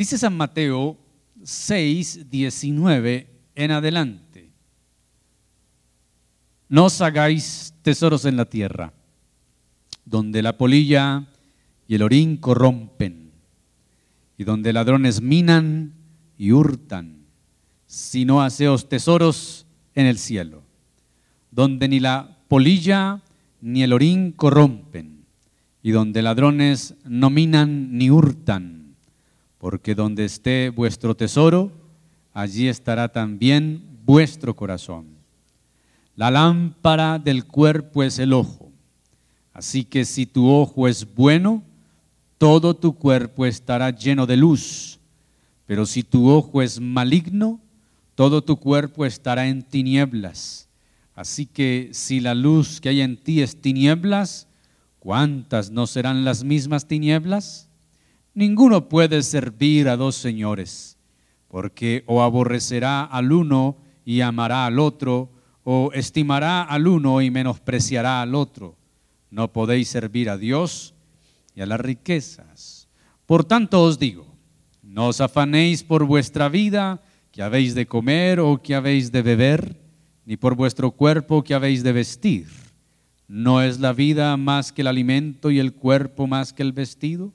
Dice San Mateo 6, 19 en adelante. No os hagáis tesoros en la tierra, donde la polilla y el orín corrompen, y donde ladrones minan y hurtan, sino haceos tesoros en el cielo, donde ni la polilla ni el orín corrompen, y donde ladrones no minan ni hurtan, porque donde esté vuestro tesoro, allí estará también vuestro corazón. La lámpara del cuerpo es el ojo, así que si tu ojo es bueno, todo tu cuerpo estará lleno de luz, pero si tu ojo es maligno, todo tu cuerpo estará en tinieblas. Así que si la luz que hay en ti es tinieblas, ¿cuántas no serán las mismas tinieblas? Ninguno puede servir a dos señores, porque o aborrecerá al uno y amará al otro, o estimará al uno y menospreciará al otro. No podéis servir a Dios y a las riquezas. Por tanto os digo, no os afanéis por vuestra vida, que habéis de comer o que habéis de beber, ni por vuestro cuerpo que habéis de vestir. ¿No es la vida más que el alimento y el cuerpo más que el vestido?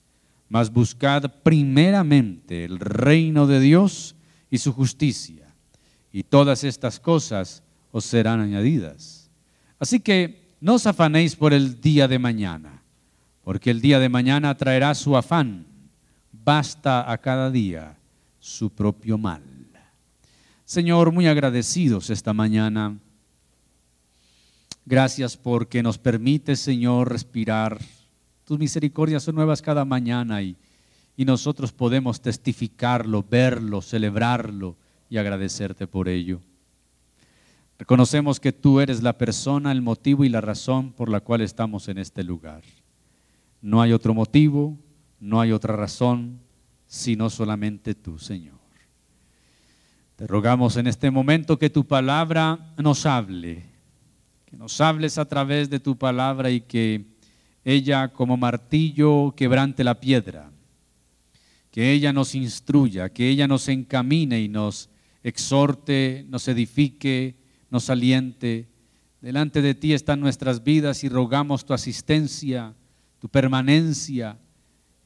Mas buscad primeramente el reino de Dios y su justicia, y todas estas cosas os serán añadidas. Así que no os afanéis por el día de mañana, porque el día de mañana traerá su afán. Basta a cada día su propio mal. Señor, muy agradecidos esta mañana. Gracias porque nos permite, Señor, respirar. Tus misericordias son nuevas cada mañana y, y nosotros podemos testificarlo, verlo, celebrarlo y agradecerte por ello. Reconocemos que tú eres la persona, el motivo y la razón por la cual estamos en este lugar. No hay otro motivo, no hay otra razón, sino solamente tú, Señor. Te rogamos en este momento que tu palabra nos hable, que nos hables a través de tu palabra y que ella como martillo quebrante la piedra, que ella nos instruya, que ella nos encamine y nos exhorte, nos edifique, nos aliente. Delante de ti están nuestras vidas y rogamos tu asistencia, tu permanencia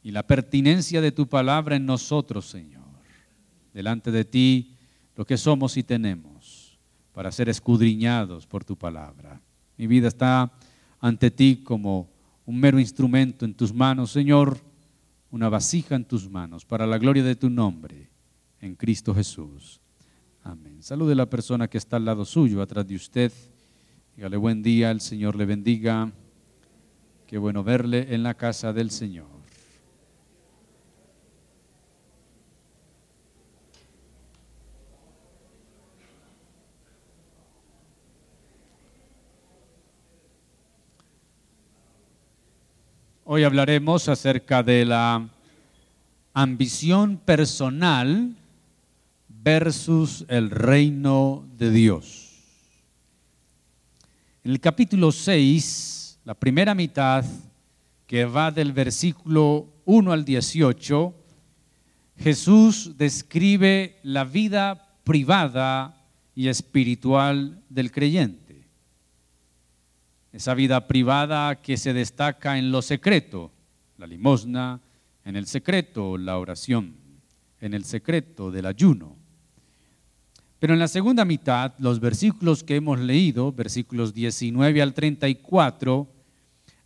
y la pertinencia de tu palabra en nosotros, Señor. Delante de ti lo que somos y tenemos para ser escudriñados por tu palabra. Mi vida está ante ti como un mero instrumento en tus manos, Señor, una vasija en tus manos, para la gloria de tu nombre, en Cristo Jesús. Amén. Salude a la persona que está al lado suyo, atrás de usted. Dígale buen día, el Señor le bendiga. Qué bueno verle en la casa del Señor. Hoy hablaremos acerca de la ambición personal versus el reino de Dios. En el capítulo 6, la primera mitad, que va del versículo 1 al 18, Jesús describe la vida privada y espiritual del creyente. Esa vida privada que se destaca en lo secreto, la limosna, en el secreto, la oración en el secreto del ayuno. Pero en la segunda mitad, los versículos que hemos leído, versículos 19 al 34,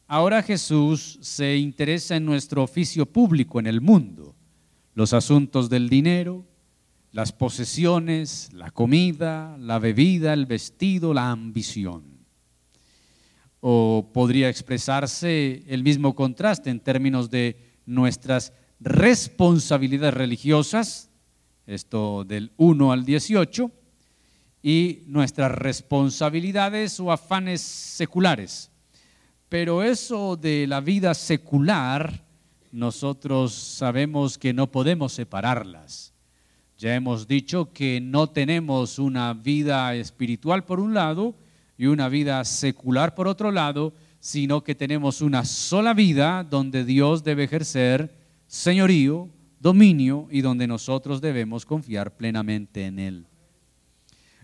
ahora Jesús se interesa en nuestro oficio público en el mundo, los asuntos del dinero, las posesiones, la comida, la bebida, el vestido, la ambición. O podría expresarse el mismo contraste en términos de nuestras responsabilidades religiosas, esto del 1 al 18, y nuestras responsabilidades o afanes seculares. Pero eso de la vida secular, nosotros sabemos que no podemos separarlas. Ya hemos dicho que no tenemos una vida espiritual por un lado y una vida secular por otro lado, sino que tenemos una sola vida donde Dios debe ejercer señorío, dominio y donde nosotros debemos confiar plenamente en Él.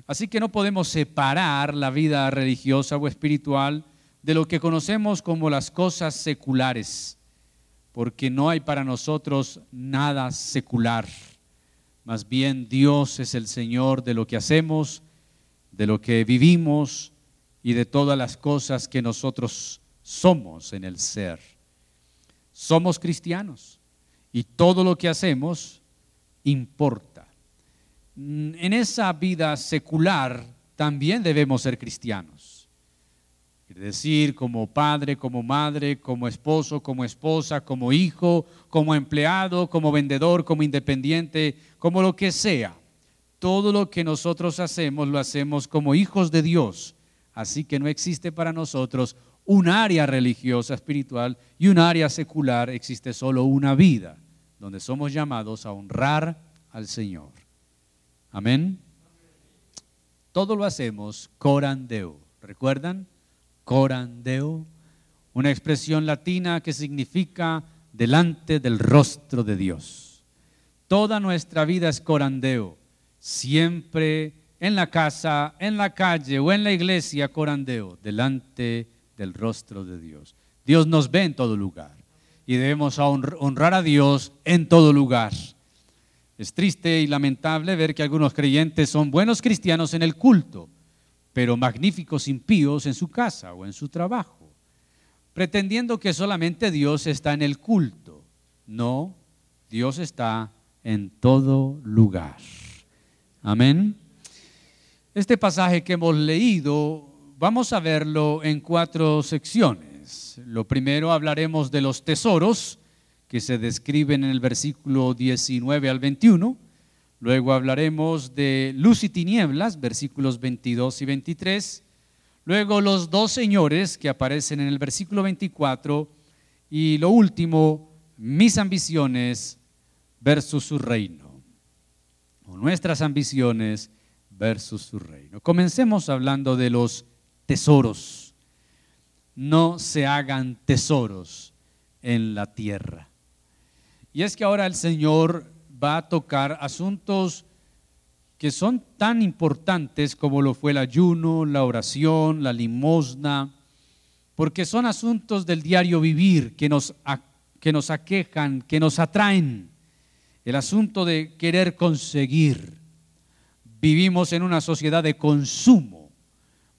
Así que no podemos separar la vida religiosa o espiritual de lo que conocemos como las cosas seculares, porque no hay para nosotros nada secular. Más bien Dios es el Señor de lo que hacemos, de lo que vivimos y de todas las cosas que nosotros somos en el ser. Somos cristianos y todo lo que hacemos importa. En esa vida secular también debemos ser cristianos. Es decir, como padre, como madre, como esposo, como esposa, como hijo, como empleado, como vendedor, como independiente, como lo que sea. Todo lo que nosotros hacemos lo hacemos como hijos de Dios. Así que no existe para nosotros un área religiosa, espiritual y un área secular. Existe solo una vida donde somos llamados a honrar al Señor. Amén. Todo lo hacemos corandeo. ¿Recuerdan? corandeo, una expresión latina que significa delante del rostro de Dios. Toda nuestra vida es corandeo, siempre en la casa, en la calle o en la iglesia, corandeo, delante del rostro de Dios. Dios nos ve en todo lugar y debemos honrar a Dios en todo lugar. Es triste y lamentable ver que algunos creyentes son buenos cristianos en el culto, pero magníficos impíos en su casa o en su trabajo, pretendiendo que solamente Dios está en el culto. No, Dios está en todo lugar. Amén. Este pasaje que hemos leído, vamos a verlo en cuatro secciones. Lo primero hablaremos de los tesoros que se describen en el versículo 19 al 21. Luego hablaremos de luz y tinieblas, versículos 22 y 23. Luego los dos señores que aparecen en el versículo 24. Y lo último, mis ambiciones versus su reino. O nuestras ambiciones versus su reino. Comencemos hablando de los tesoros. No se hagan tesoros en la tierra. Y es que ahora el Señor va a tocar asuntos que son tan importantes como lo fue el ayuno, la oración, la limosna, porque son asuntos del diario vivir que nos, que nos aquejan, que nos atraen. El asunto de querer conseguir. Vivimos en una sociedad de consumo.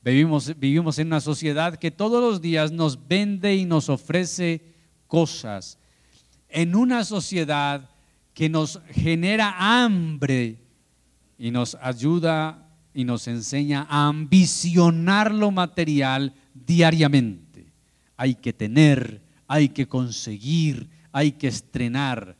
Vivimos, vivimos en una sociedad que todos los días nos vende y nos ofrece cosas. En una sociedad que nos genera hambre y nos ayuda y nos enseña a ambicionar lo material diariamente. Hay que tener, hay que conseguir, hay que estrenar.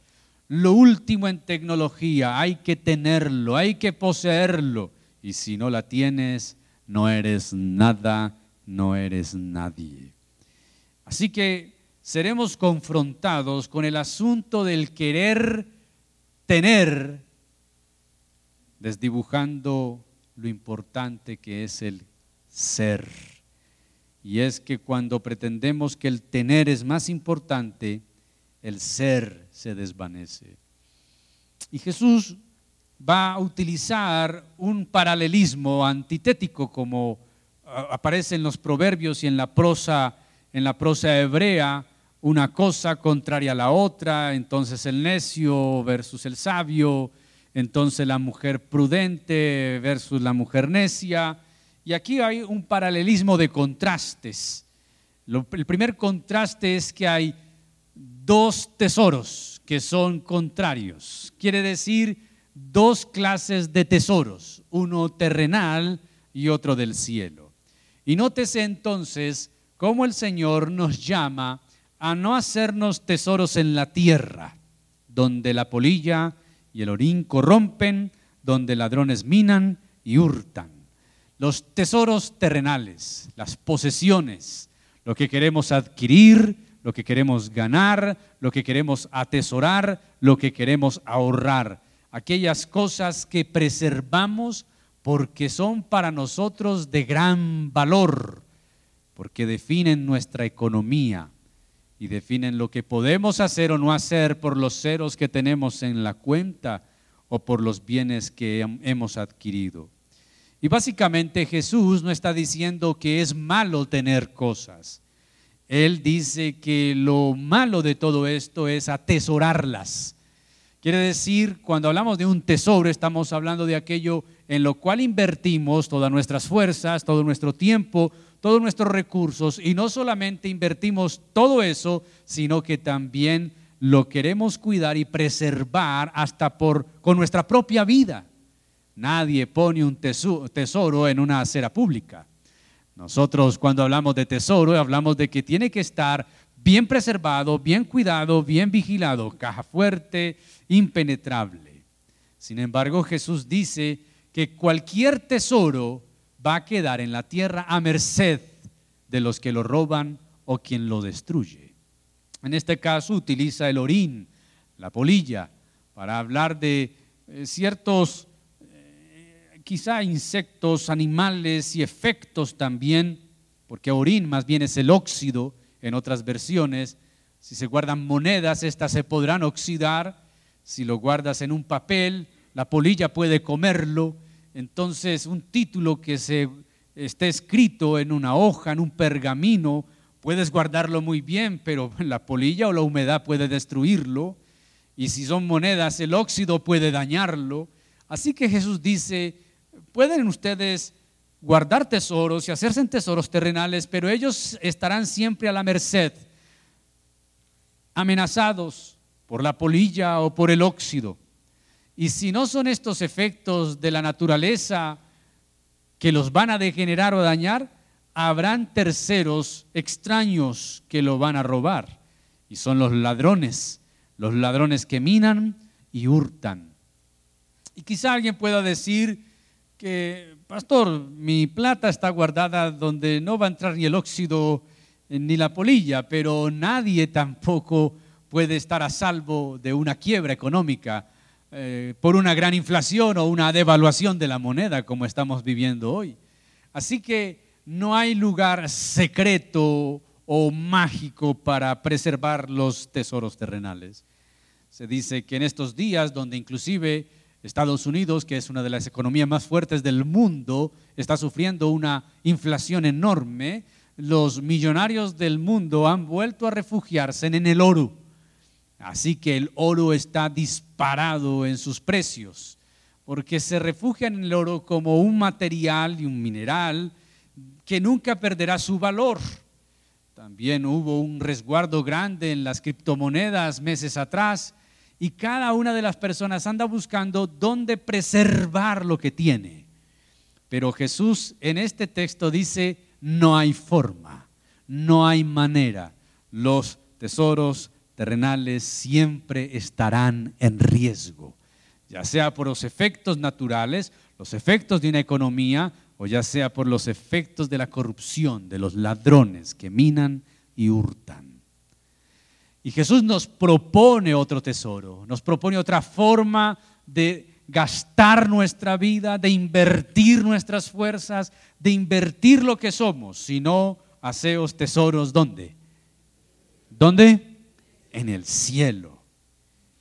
Lo último en tecnología, hay que tenerlo, hay que poseerlo. Y si no la tienes, no eres nada, no eres nadie. Así que seremos confrontados con el asunto del querer tener, desdibujando lo importante que es el ser. Y es que cuando pretendemos que el tener es más importante, el ser se desvanece. Y Jesús va a utilizar un paralelismo antitético como aparece en los proverbios y en la prosa en la prosa hebrea una cosa contraria a la otra, entonces el necio versus el sabio, entonces la mujer prudente versus la mujer necia. Y aquí hay un paralelismo de contrastes. el primer contraste es que hay dos tesoros que son contrarios. Quiere decir dos clases de tesoros, uno terrenal y otro del cielo. Y nótese entonces cómo el Señor nos llama a no hacernos tesoros en la tierra, donde la polilla y el orín corrompen, donde ladrones minan y hurtan. Los tesoros terrenales, las posesiones, lo que queremos adquirir, lo que queremos ganar, lo que queremos atesorar, lo que queremos ahorrar. Aquellas cosas que preservamos porque son para nosotros de gran valor, porque definen nuestra economía, y definen lo que podemos hacer o no hacer por los ceros que tenemos en la cuenta o por los bienes que hemos adquirido. Y básicamente Jesús no está diciendo que es malo tener cosas. Él dice que lo malo de todo esto es atesorarlas. Quiere decir, cuando hablamos de un tesoro, estamos hablando de aquello en lo cual invertimos todas nuestras fuerzas, todo nuestro tiempo, todos nuestros recursos y no solamente invertimos todo eso, sino que también lo queremos cuidar y preservar hasta por con nuestra propia vida. Nadie pone un tesoro en una acera pública. Nosotros cuando hablamos de tesoro hablamos de que tiene que estar bien preservado, bien cuidado, bien vigilado, caja fuerte, impenetrable. Sin embargo, Jesús dice que cualquier tesoro va a quedar en la tierra a merced de los que lo roban o quien lo destruye. En este caso utiliza el orín, la polilla, para hablar de eh, ciertos, quizá insectos, animales y efectos también, porque orín más bien es el óxido en otras versiones. Si se guardan monedas, estas se podrán oxidar. Si lo guardas en un papel, la polilla puede comerlo entonces un título que se esté escrito en una hoja, en un pergamino, puedes guardarlo muy bien, pero la polilla o la humedad puede destruirlo. Y si son monedas, el óxido puede dañarlo. Así que Jesús dice, pueden ustedes guardar tesoros y hacerse en tesoros terrenales, pero ellos estarán siempre a la merced, amenazados por la polilla o por el óxido. Y si no son estos efectos de la naturaleza que los van a degenerar o dañar, habrán terceros extraños que lo van a robar. Y son los ladrones, los ladrones que minan y hurtan. Y quizá alguien pueda decir que, pastor, mi plata está guardada donde no va a entrar ni el óxido ni la polilla, pero nadie tampoco puede estar a salvo de una quiebra económica eh, por una gran inflación o una devaluación de la moneda como estamos viviendo hoy. Así que no hay lugar secreto o mágico para preservar los tesoros terrenales. Se dice que en estos días, donde inclusive Estados Unidos, que es una de las economías más fuertes del mundo, está sufriendo una inflación enorme, los millonarios del mundo han vuelto a refugiarse en el oro Así que el oro está disparado en sus precios, porque se refugian en el oro como un material y un mineral que nunca perderá su valor. También hubo un resguardo grande en las criptomonedas meses atrás y cada una de las personas anda buscando dónde preservar lo que tiene. Pero Jesús en este texto dice, no hay forma, no hay manera. Los tesoros terrenales siempre estarán en riesgo, ya sea por los efectos naturales, los efectos de una economía, o ya sea por los efectos de la corrupción, de los ladrones que minan y hurtan. Y Jesús nos propone otro tesoro, nos propone otra forma de gastar nuestra vida, de invertir nuestras fuerzas, de invertir lo que somos, si no, haceos tesoros, ¿dónde? ¿Dónde? en el cielo,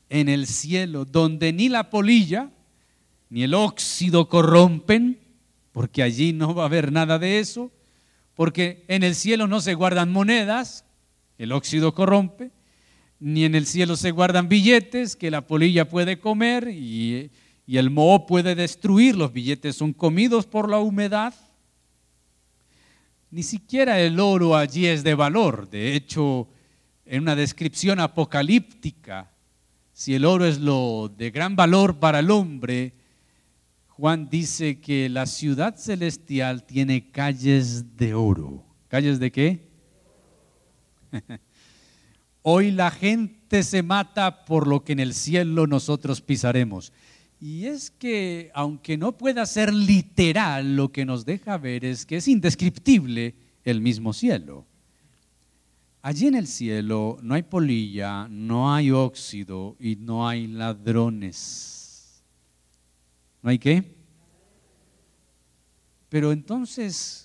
en el cielo, donde ni la polilla ni el óxido corrompen, porque allí no va a haber nada de eso, porque en el cielo no se guardan monedas, el óxido corrompe, ni en el cielo se guardan billetes que la polilla puede comer y, el moho puede destruir, los billetes son comidos por la humedad. Ni siquiera el oro allí es de valor, de hecho, en una descripción apocalíptica, si el oro es lo de gran valor para el hombre, Juan dice que la ciudad celestial tiene calles de oro. ¿Calles de qué? Hoy la gente se mata por lo que en el cielo nosotros pisaremos. Y es que, aunque no pueda ser literal, lo que nos deja ver es que es indescriptible el mismo cielo. Allí en el cielo no hay polilla, no hay óxido y no hay ladrones. ¿No hay qué? Pero entonces,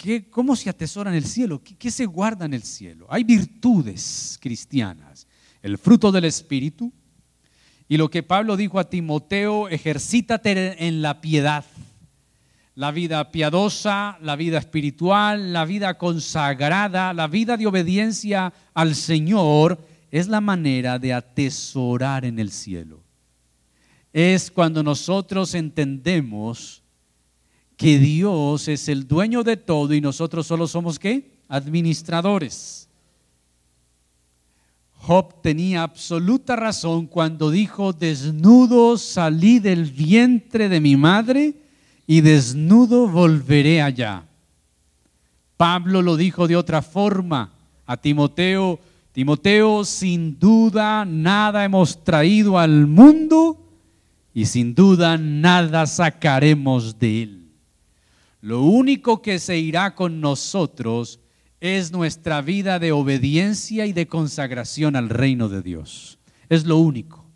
¿qué, ¿cómo se atesora en el cielo? ¿Qué, ¿Qué se guarda en el cielo? Hay virtudes cristianas. El fruto del Espíritu. Y lo que Pablo dijo a Timoteo, ejercítate en la piedad la vida piadosa, la vida espiritual, la vida consagrada, la vida de obediencia al Señor, es la manera de atesorar en el cielo. Es cuando nosotros entendemos que Dios es el dueño de todo y nosotros solo somos qué? Administradores. Job tenía absoluta razón cuando dijo, desnudo salí del vientre de mi madre y desnudo volveré allá. Pablo lo dijo de otra forma a Timoteo, Timoteo, sin duda nada hemos traído al mundo y sin duda nada sacaremos de él. Lo único que se irá con nosotros es nuestra vida de obediencia y de consagración al reino de Dios. Es lo único.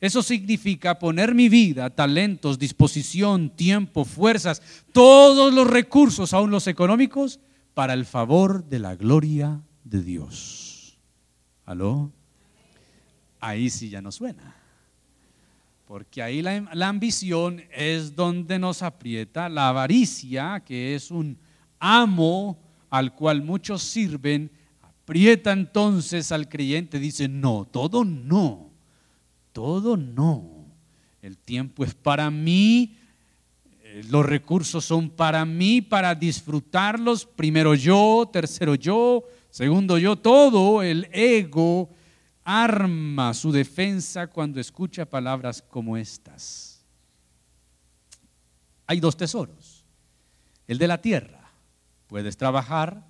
Eso significa poner mi vida, talentos, disposición, tiempo, fuerzas, todos los recursos, aún los económicos, para el favor de la gloria de Dios. ¿Aló? Ahí sí ya no suena. Porque ahí la, ambición es donde nos aprieta, la avaricia, que es un amo al cual muchos sirven, aprieta entonces al creyente, dice, no, todo no todo no. El tiempo es para mí, eh, los recursos son para mí, para disfrutarlos. Primero yo, tercero yo, segundo yo, todo el ego arma su defensa cuando escucha palabras como estas. Hay dos tesoros. El de la tierra. Puedes trabajar,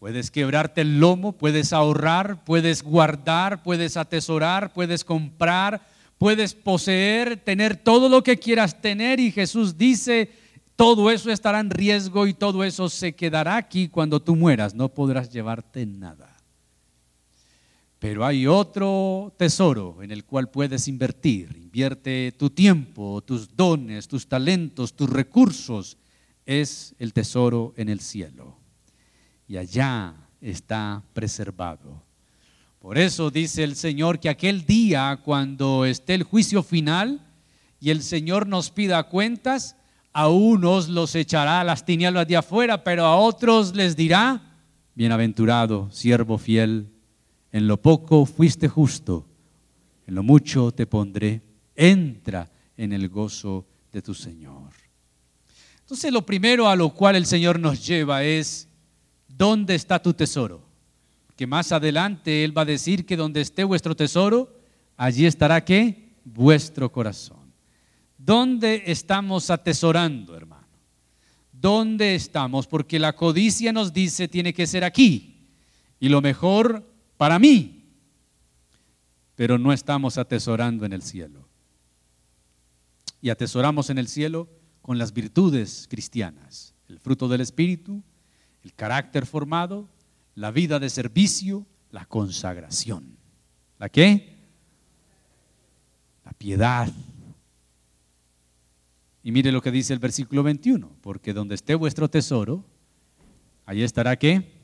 Puedes quebrarte el lomo, puedes ahorrar, puedes guardar, puedes atesorar, puedes comprar, puedes poseer, tener todo lo que quieras tener y Jesús dice, todo eso estará en riesgo y todo eso se quedará aquí cuando tú mueras, no podrás llevarte nada. Pero hay otro tesoro en el cual puedes invertir. Invierte tu tiempo, tus dones, tus talentos, tus recursos. Es el tesoro en el cielo y allá está preservado. Por eso dice el Señor que aquel día, cuando esté el juicio final y el Señor nos pida cuentas, a unos los echará a las tinieblas de afuera, pero a otros les dirá, bienaventurado, siervo fiel, en lo poco fuiste justo, en lo mucho te pondré, entra en el gozo de tu Señor. Entonces lo primero a lo cual el Señor nos lleva es ¿dónde está tu tesoro? Que más adelante Él va a decir que donde esté vuestro tesoro, allí estará qué? Vuestro corazón. ¿Dónde estamos atesorando, hermano? ¿Dónde estamos? Porque la codicia nos dice tiene que ser aquí y lo mejor para mí, pero no estamos atesorando en el cielo. Y atesoramos en el cielo con las virtudes cristianas, el fruto del Espíritu, el carácter formado, la vida de servicio, la consagración. ¿La qué? La piedad. Y mire lo que dice el versículo 21, porque donde esté vuestro tesoro, ahí estará qué?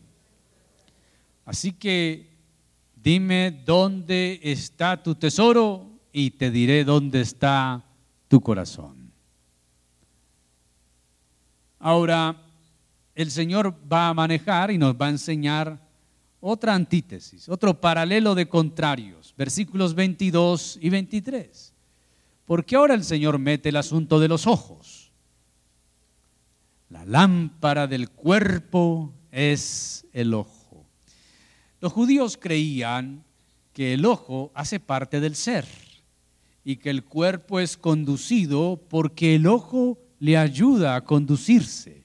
Así que dime dónde está tu tesoro y te diré dónde está tu corazón. Ahora, el Señor va a manejar y nos va a enseñar otra antítesis, otro paralelo de contrarios, versículos 22 y 23. Porque ahora el Señor mete el asunto de los ojos. La lámpara del cuerpo es el ojo. Los judíos creían que el ojo hace parte del ser y que el cuerpo es conducido porque el ojo le ayuda a conducirse.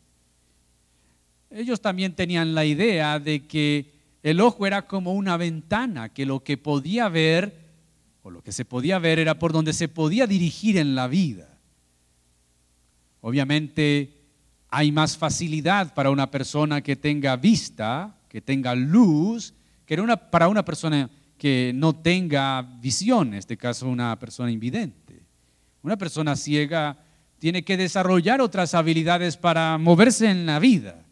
Ellos también tenían la idea de que el ojo era como una ventana, que lo que podía ver o lo que se podía ver era por donde se podía dirigir en la vida. Obviamente hay más facilidad para una persona que tenga vista, que tenga luz, que para una persona que no tenga visión, en este caso una persona invidente. Una persona ciega tiene que desarrollar otras habilidades para moverse en la vida,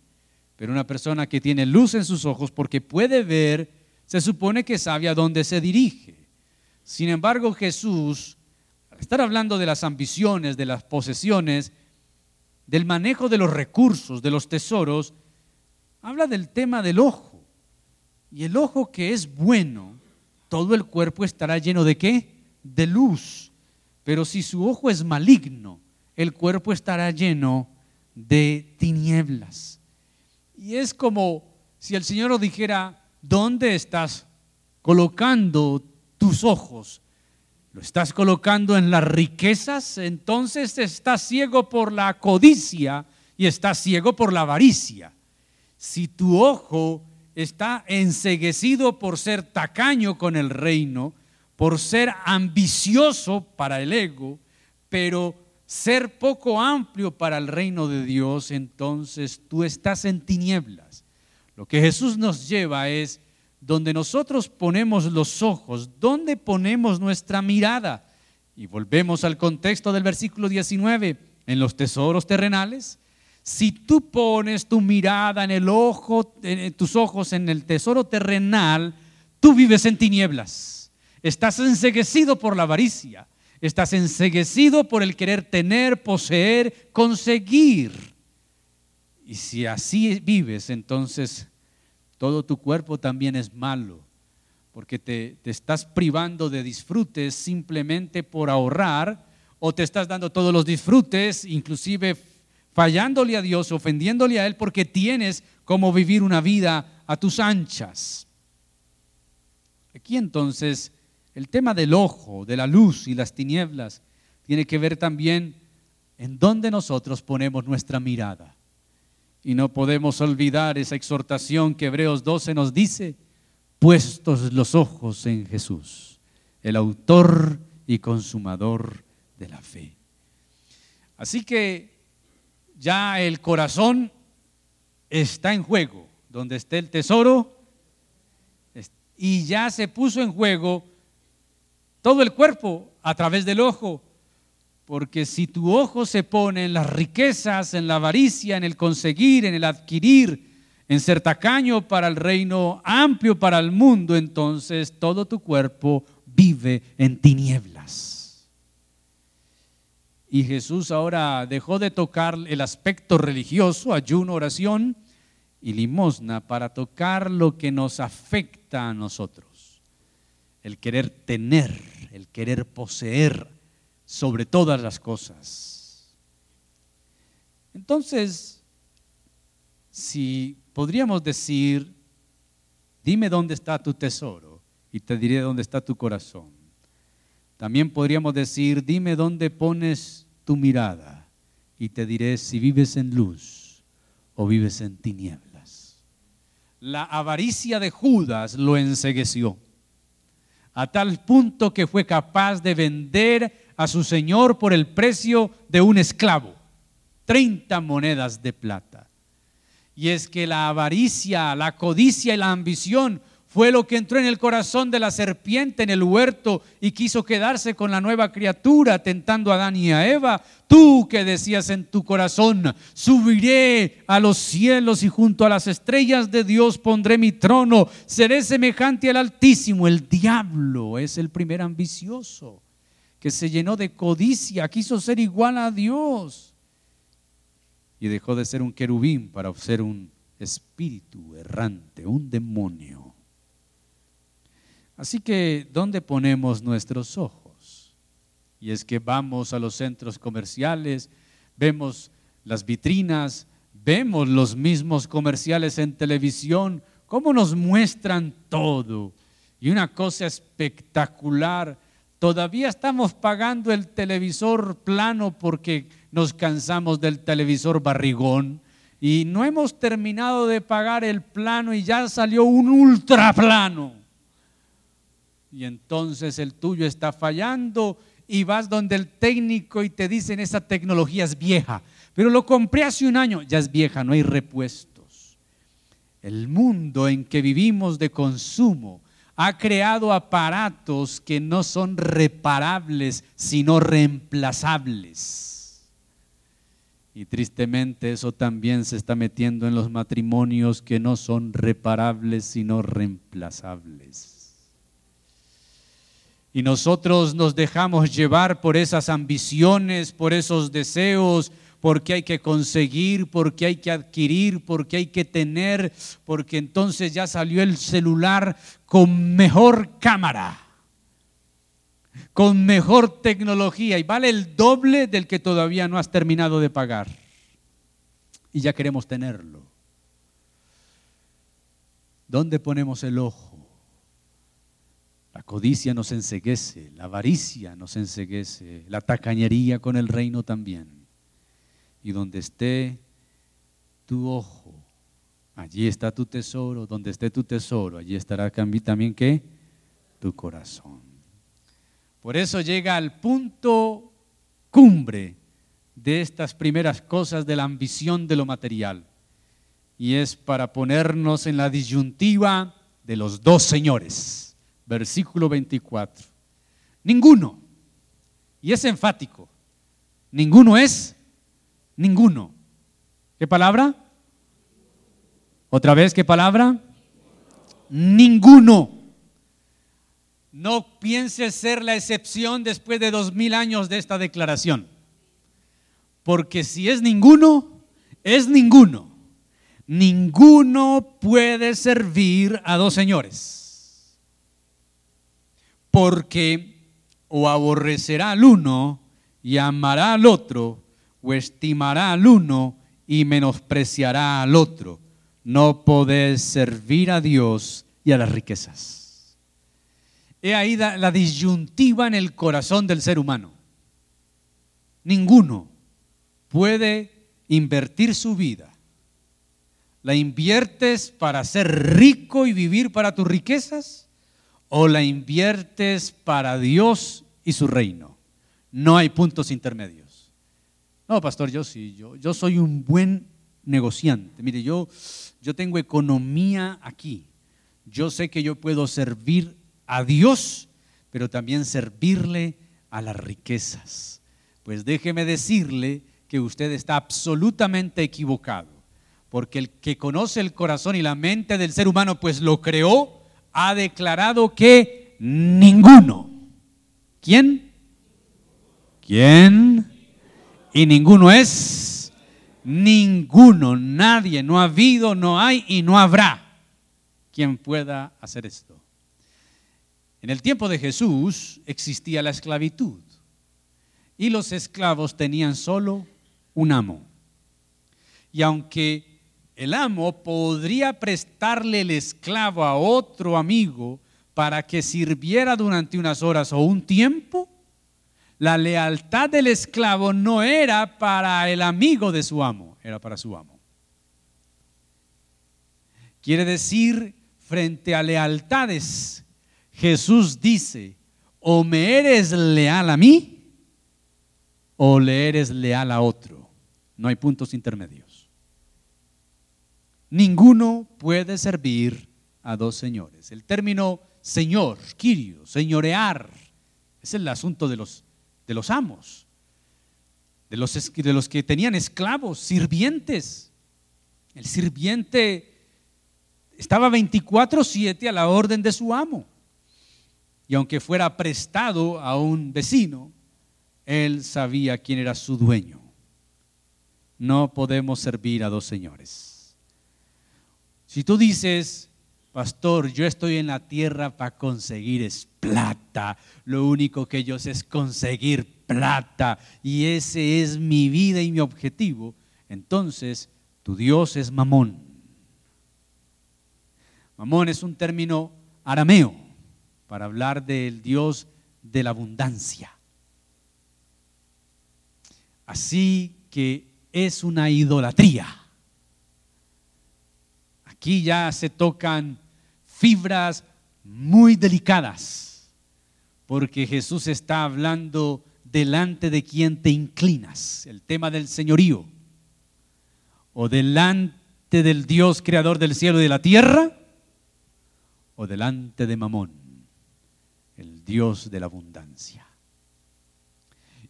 pero una persona que tiene luz en sus ojos porque puede ver, se supone que sabe a dónde se dirige. Sin embargo, Jesús, al estar hablando de las ambiciones, de las posesiones, del manejo de los recursos, de los tesoros, habla del tema del ojo. Y el ojo que es bueno, todo el cuerpo estará lleno de qué? De luz. Pero si su ojo es maligno, el cuerpo estará lleno de tinieblas. Y es como si el Señor dijera, ¿dónde estás colocando tus ojos? ¿Lo estás colocando en las riquezas? Entonces estás ciego por la codicia y estás ciego por la avaricia. Si tu ojo está enseguecido por ser tacaño con el reino, por ser ambicioso para el ego, pero ser poco amplio para el reino de Dios, entonces tú estás en tinieblas. Lo que Jesús nos lleva es donde nosotros ponemos los ojos, donde ponemos nuestra mirada. Y volvemos al contexto del versículo 19, en los tesoros terrenales. Si tú pones tu mirada en el ojo, en tus ojos en el tesoro terrenal, tú vives en tinieblas. Estás enseguecido por la avaricia. Estás enseguecido por el querer tener, poseer, conseguir. Y si así vives, entonces todo tu cuerpo también es malo, porque te, estás privando de disfrutes simplemente por ahorrar, o te estás dando todos los disfrutes, inclusive fallándole a Dios, ofendiéndole a Él, porque tienes como vivir una vida a tus anchas. Aquí entonces el tema del ojo, de la luz y las tinieblas, tiene que ver también en dónde nosotros ponemos nuestra mirada. Y no podemos olvidar esa exhortación que Hebreos 12 nos dice, puestos los ojos en Jesús, el autor y consumador de la fe. Así que ya el corazón está en juego, donde esté el tesoro, y ya se puso en juego todo el cuerpo a través del ojo. Porque si tu ojo se pone en las riquezas, en la avaricia, en el conseguir, en el adquirir, en ser tacaño para el reino amplio para el mundo, entonces todo tu cuerpo vive en tinieblas. Y Jesús ahora dejó de tocar el aspecto religioso, ayuno, oración y limosna para tocar lo que nos afecta a nosotros. El querer tener, el querer poseer sobre todas las cosas. Entonces, si podríamos decir, dime dónde está tu tesoro y te diré dónde está tu corazón. También podríamos decir, dime dónde pones tu mirada y te diré si vives en luz o vives en tinieblas. La avaricia de Judas lo ensegueció a tal punto que fue capaz de vender a su señor por el precio de un esclavo, 30 monedas de plata. Y es que la avaricia, la codicia y la ambición fue lo que entró en el corazón de la serpiente en el huerto y quiso quedarse con la nueva criatura, tentando a Adán y a Eva. Tú que decías en tu corazón, subiré a los cielos y junto a las estrellas de Dios pondré mi trono, seré semejante al Altísimo. El diablo es el primer ambicioso que se llenó de codicia, quiso ser igual a Dios y dejó de ser un querubín para ser un espíritu errante, un demonio. Así que, ¿dónde ponemos nuestros ojos? Y es que vamos a los centros comerciales, vemos las vitrinas, vemos los mismos comerciales en televisión, cómo nos muestran todo. Y una cosa espectacular, todavía estamos pagando el televisor plano porque nos cansamos del televisor barrigón y no hemos terminado de pagar el plano y ya salió un ultra plano. Y entonces el tuyo está fallando y vas donde el técnico y te dicen esa tecnología es vieja. Pero lo compré hace un año, ya es vieja, no hay repuestos. El mundo en que vivimos de consumo ha creado aparatos que no son reparables, sino reemplazables. Y tristemente eso también se está metiendo en los matrimonios que no son reparables, sino reemplazables. Y nosotros nos dejamos llevar por esas ambiciones, por esos deseos, porque hay que conseguir, porque hay que adquirir, porque hay que tener, porque entonces ya salió el celular con mejor cámara, con mejor tecnología y vale el doble del que todavía no has terminado de pagar. Y ya queremos tenerlo. ¿Dónde ponemos el ojo? La codicia nos enseguece, la avaricia nos enseguece, la tacañería con el reino también y donde esté tu ojo, allí está tu tesoro, donde esté tu tesoro, allí estará también qué? Tu corazón. Por eso llega al punto cumbre de estas primeras cosas de la ambición de lo material. Y es para ponernos en la disyuntiva de los dos señores. Versículo 24. Ninguno. Y es enfático. Ninguno es Ninguno. ¿Qué palabra? ¿Otra vez qué palabra? Ninguno. No pienses ser la excepción después de dos mil años de esta declaración. Porque si es ninguno, es ninguno. Ninguno puede servir a dos señores. Porque o aborrecerá al uno y amará al otro, o estimará al uno y menospreciará al otro. No podés servir a Dios y a las riquezas. He ahí la disyuntiva en el corazón del ser humano. Ninguno puede invertir su vida. ¿La inviertes para ser rico y vivir para tus riquezas? ¿O la inviertes para Dios y su reino? No hay puntos intermedios. No, pastor, yo sí, yo, yo soy un buen negociante. Mire, yo, yo tengo economía aquí. Yo sé que yo puedo servir a Dios, pero también servirle a las riquezas. Pues déjeme decirle que usted está absolutamente equivocado, porque el que conoce el corazón y la mente del ser humano, pues lo creó, ha declarado que ninguno. ¿Quién? ¿Quién? y ninguno es ninguno, nadie, no ha habido, no hay y no habrá quien pueda hacer esto. En el tiempo de Jesús existía la esclavitud y los esclavos tenían solo un amo. Y aunque el amo podría prestarle el esclavo a otro amigo para que sirviera durante unas horas o un tiempo, la lealtad del esclavo no era para el amigo de su amo, era para su amo. Quiere decir, frente a lealtades, Jesús dice, o me eres leal a mí, o le eres leal a otro. No hay puntos intermedios. Ninguno puede servir a dos señores. El término señor, kirio, señorear, es el asunto de los de los amos, de los, de los que tenían esclavos, sirvientes. El sirviente estaba 24/7 a la orden de su amo. Y aunque fuera prestado a un vecino, él sabía quién era su dueño. No podemos servir a dos señores. Si tú dices, Pastor, yo estoy en la tierra para conseguir es plata. Lo único que yo sé es conseguir plata. Y ese es mi vida y mi objetivo. Entonces, tu Dios es mamón. Mamón es un término arameo para hablar del Dios de la abundancia. Así que es una idolatría. Aquí ya se tocan fibras muy delicadas, porque Jesús está hablando delante de quien te inclinas, el tema del señorío, o delante del Dios creador del cielo y de la tierra, o delante de Mamón, el Dios de la abundancia.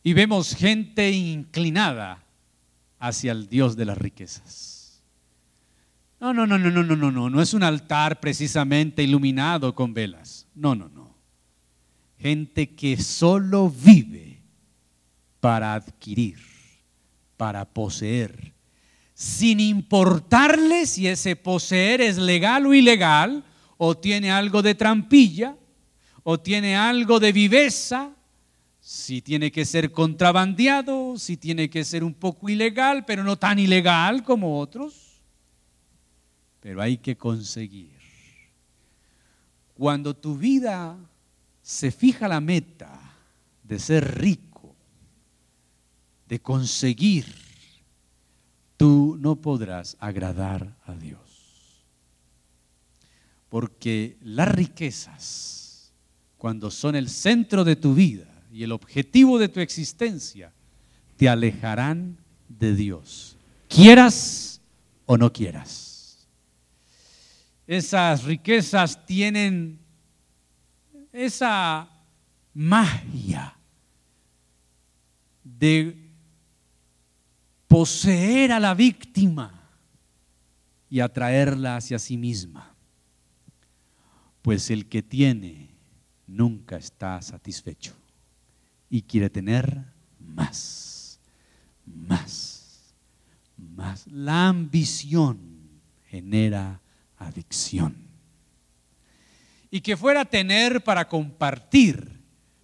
Y vemos gente inclinada hacia el Dios de las riquezas. No, no, no, no, no, no, no, no, no es un altar precisamente iluminado con velas. No, no, no. Gente que solo vive para adquirir, para poseer, sin importarle si ese poseer es legal o ilegal, o tiene algo de trampilla, o tiene algo de viveza, si tiene que ser contrabandeado, si tiene que ser un poco ilegal, pero no tan ilegal como otros. Pero hay que conseguir. Cuando tu vida se fija la meta de ser rico, de conseguir, tú no podrás agradar a Dios. Porque las riquezas, cuando son el centro de tu vida, y el objetivo de tu existencia te alejarán de Dios, quieras o no quieras. Esas riquezas tienen esa magia de poseer a la víctima y atraerla hacia sí misma. Pues el que tiene nunca está satisfecho y quiere tener más, más, más. La ambición genera adicción. Y que fuera tener para compartir,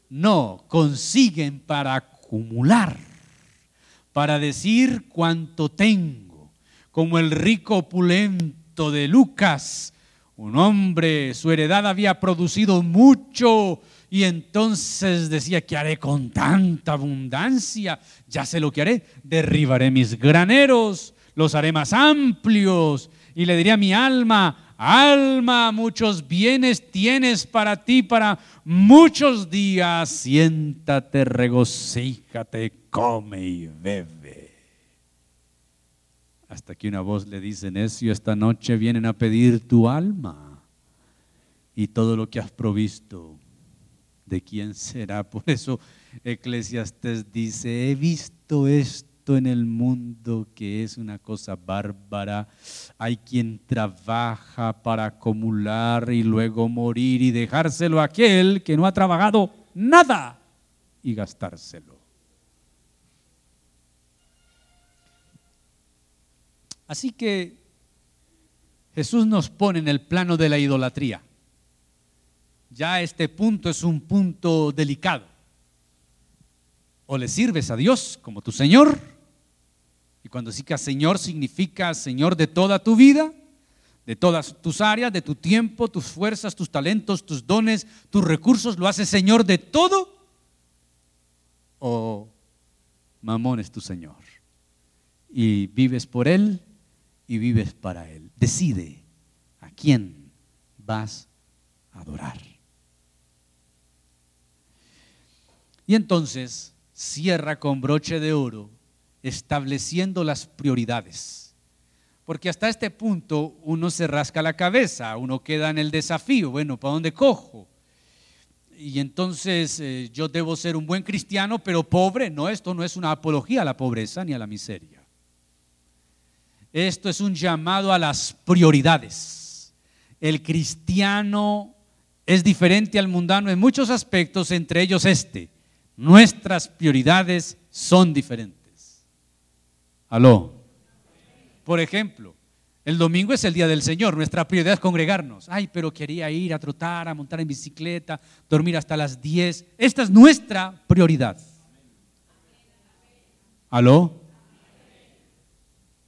no, consiguen para acumular, para decir cuánto tengo, como el rico opulento de Lucas, un hombre, su heredad había producido mucho y entonces decía, ¿qué haré con tanta abundancia? Ya sé lo que haré. Derribaré mis graneros, los haré más amplios. Y le diría a mi alma, alma, muchos bienes tienes para ti para muchos días. Siéntate, regocíjate, come y bebe. Hasta que una voz le dice, necio, esta noche vienen a pedir tu alma y todo lo que has provisto de quién será. Por eso Eclesiastes dice, he visto esto en el mundo que es una cosa bárbara. Hay quien trabaja para acumular y luego morir y dejárselo a aquel que no ha trabajado nada y gastárselo. Así que Jesús nos pone en el plano de la idolatría ya este punto es un punto delicado. O le sirves a Dios como tu Señor, y cuando diga Señor significa Señor de toda tu vida, de todas tus áreas, de tu tiempo, tus fuerzas, tus talentos, tus dones, tus recursos, lo haces Señor de todo, o Mamón es tu Señor. Y vives por Él y vives para Él. Decide a quién vas a adorar. Y entonces cierra con broche de oro estableciendo las prioridades. Porque hasta este punto uno se rasca la cabeza, uno queda en el desafío, bueno, ¿para dónde cojo? Y entonces eh, yo debo ser un buen cristiano, pero pobre. No, esto no es una apología a la pobreza ni a la miseria. Esto es un llamado a las prioridades. El cristiano es diferente al mundano en muchos aspectos, entre ellos este nuestras prioridades son diferentes. Aló. Por ejemplo, El domingo es el día del Señor, nuestra prioridad es congregarnos. Ay, pero quería ir a trotar, a montar en bicicleta, dormir hasta las 10. Esta es nuestra prioridad. ¿Aló?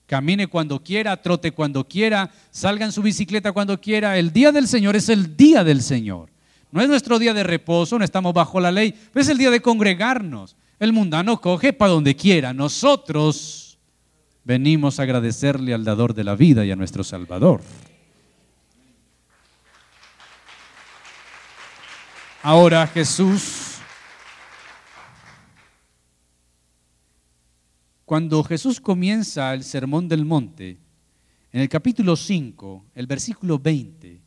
Camine cuando quiera, trote cuando quiera, salga en su bicicleta cuando quiera. El día del Señor es el día del Señor. No es nuestro día de reposo, no estamos bajo la ley, pero es el día de congregarnos. El mundano coge para donde quiera. Nosotros venimos a agradecerle al dador de la vida y a nuestro Salvador. Ahora Jesús, cuando Jesús comienza el Sermón del Monte, en el capítulo 5, el versículo 20,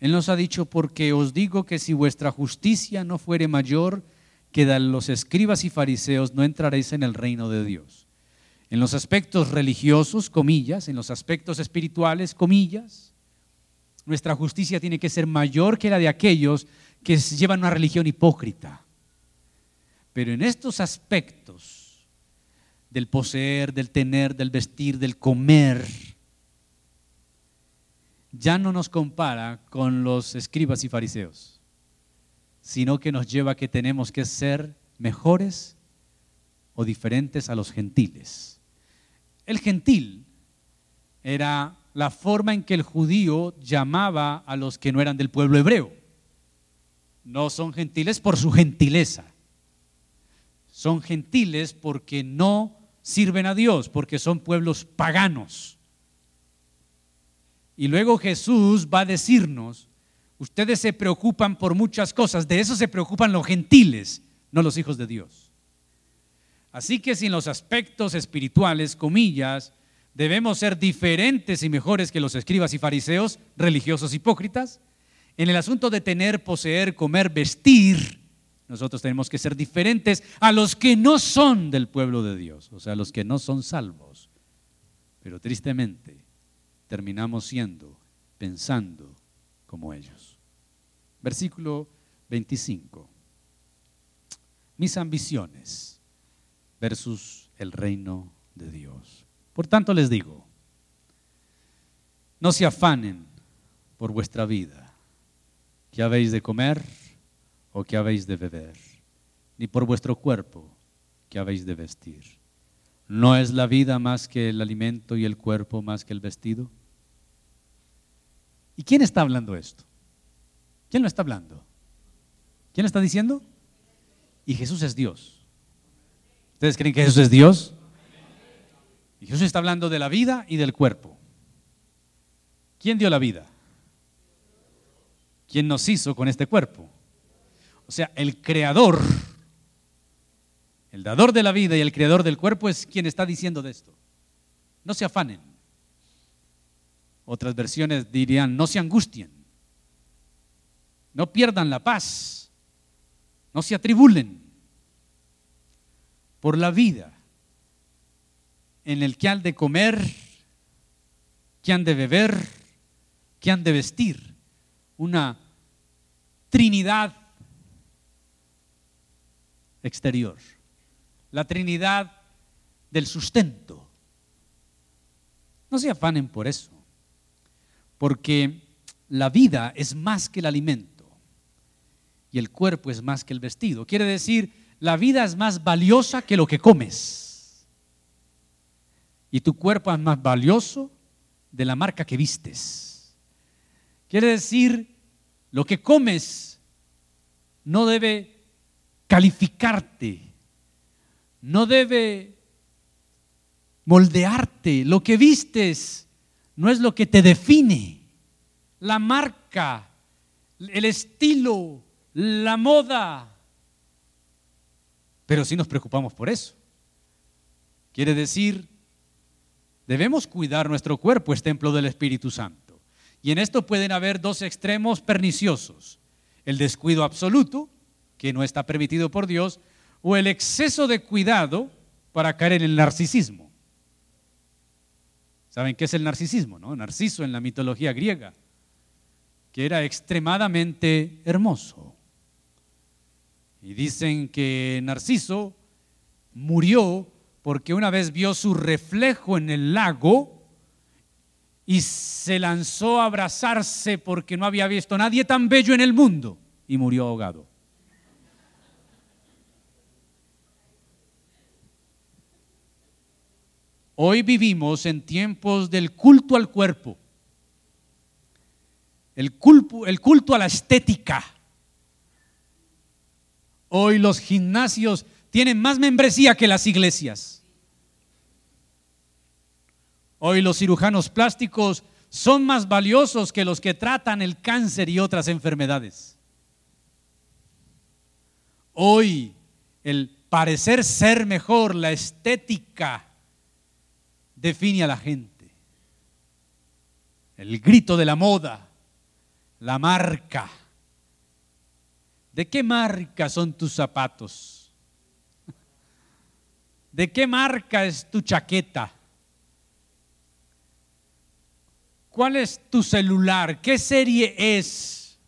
Él nos ha dicho, porque os digo que si vuestra justicia no fuere mayor que de los escribas y fariseos, no entraréis en el reino de Dios. En los aspectos religiosos, comillas, en los aspectos espirituales, comillas, nuestra justicia tiene que ser mayor que la de aquellos que llevan una religión hipócrita. Pero en estos aspectos del poseer, del tener, del vestir, del comer, ya no nos compara con los escribas y fariseos, sino que nos lleva a que tenemos que ser mejores o diferentes a los gentiles. El gentil era la forma en que el judío llamaba a los que no eran del pueblo hebreo. No son gentiles por su gentileza. Son gentiles porque no sirven a Dios, porque son pueblos paganos. Y luego Jesús va a decirnos, ustedes se preocupan por muchas cosas, de eso se preocupan los gentiles, no los hijos de Dios. Así que si en los aspectos espirituales, comillas, debemos ser diferentes y mejores que los escribas y fariseos, religiosos hipócritas, en el asunto de tener, poseer, comer, vestir, nosotros tenemos que ser diferentes a los que no son del pueblo de Dios, o sea, los que no son salvos. Pero tristemente terminamos siendo, pensando como ellos. Versículo 25. Mis ambiciones versus el reino de Dios. Por tanto les digo, no se afanen por vuestra vida ¿Qué habéis de comer o qué habéis de beber? Ni por vuestro cuerpo, ¿qué habéis de vestir? ¿No es la vida más que el alimento y el cuerpo más que el vestido? ¿Y quién está hablando esto? ¿Quién lo está hablando? ¿Quién lo está diciendo? Y Jesús es Dios. ¿Ustedes creen que Jesús es Dios? Y Jesús está hablando de la vida y del cuerpo. ¿Quién dio la vida? ¿Quién nos hizo con este cuerpo? O sea, el creador, el dador de la vida y el creador del cuerpo es quien está diciendo de esto. No se afanen. Otras versiones dirían, no se angustien. No pierdan la paz. No se atribulen por la vida en el que han de comer, que han de beber, que han de vestir. Una Trinidad exterior, la Trinidad del sustento. No se afanen por eso, porque la vida es más que el alimento y el cuerpo es más que el vestido. Quiere decir, la vida es más valiosa que lo que comes y tu cuerpo es más valioso de la marca que vistes. Quiere decir, lo que comes no debe calificarte, no debe moldearte. Lo que vistes no es lo que te define. La marca, el estilo, la moda. Pero sí nos preocupamos por eso. Quiere decir, debemos cuidar nuestro cuerpo, es templo del Espíritu Santo. Y en esto pueden haber dos extremos perniciosos. El descuido absoluto, que no está permitido por Dios, o el exceso de cuidado para caer en el narcisismo. ¿Saben qué es el narcisismo? No? Narciso en la mitología griega, que era extremadamente hermoso. Y dicen que Narciso murió porque una vez vio su reflejo en el lago y se lanzó a abrazarse porque no había visto nadie tan bello en el mundo y murió ahogado. Hoy vivimos en tiempos del culto al cuerpo, el culto, el culto a la estética. Hoy los gimnasios tienen más membresía que las iglesias. Hoy los cirujanos plásticos son más valiosos que los que tratan el cáncer y otras enfermedades. Hoy el parecer ser mejor, la estética, define a la gente. El grito de la moda, la marca. ¿De qué marca son tus zapatos? ¿De qué marca es tu chaqueta? ¿Cuál es tu celular? ¿Qué serie es?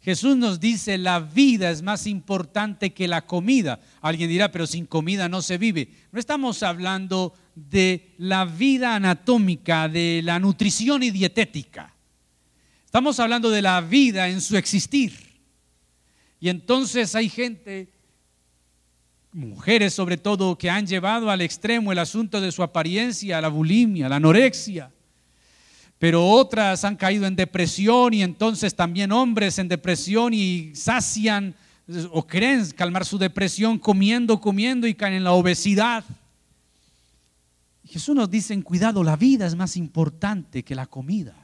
Jesús nos dice, la vida es más importante que la comida. Alguien dirá, pero sin comida no se vive. No estamos hablando de la vida anatómica, de la nutrición y dietética. Estamos hablando de la vida en su existir. Y entonces hay gente mujeres sobre todo que han llevado al extremo el asunto de su apariencia, la bulimia, la anorexia. Pero otras han caído en depresión y entonces también hombres en depresión y sacian o creen calmar su depresión comiendo, comiendo y caen en la obesidad. Jesús nos dice, cuidado, la vida es más importante que la comida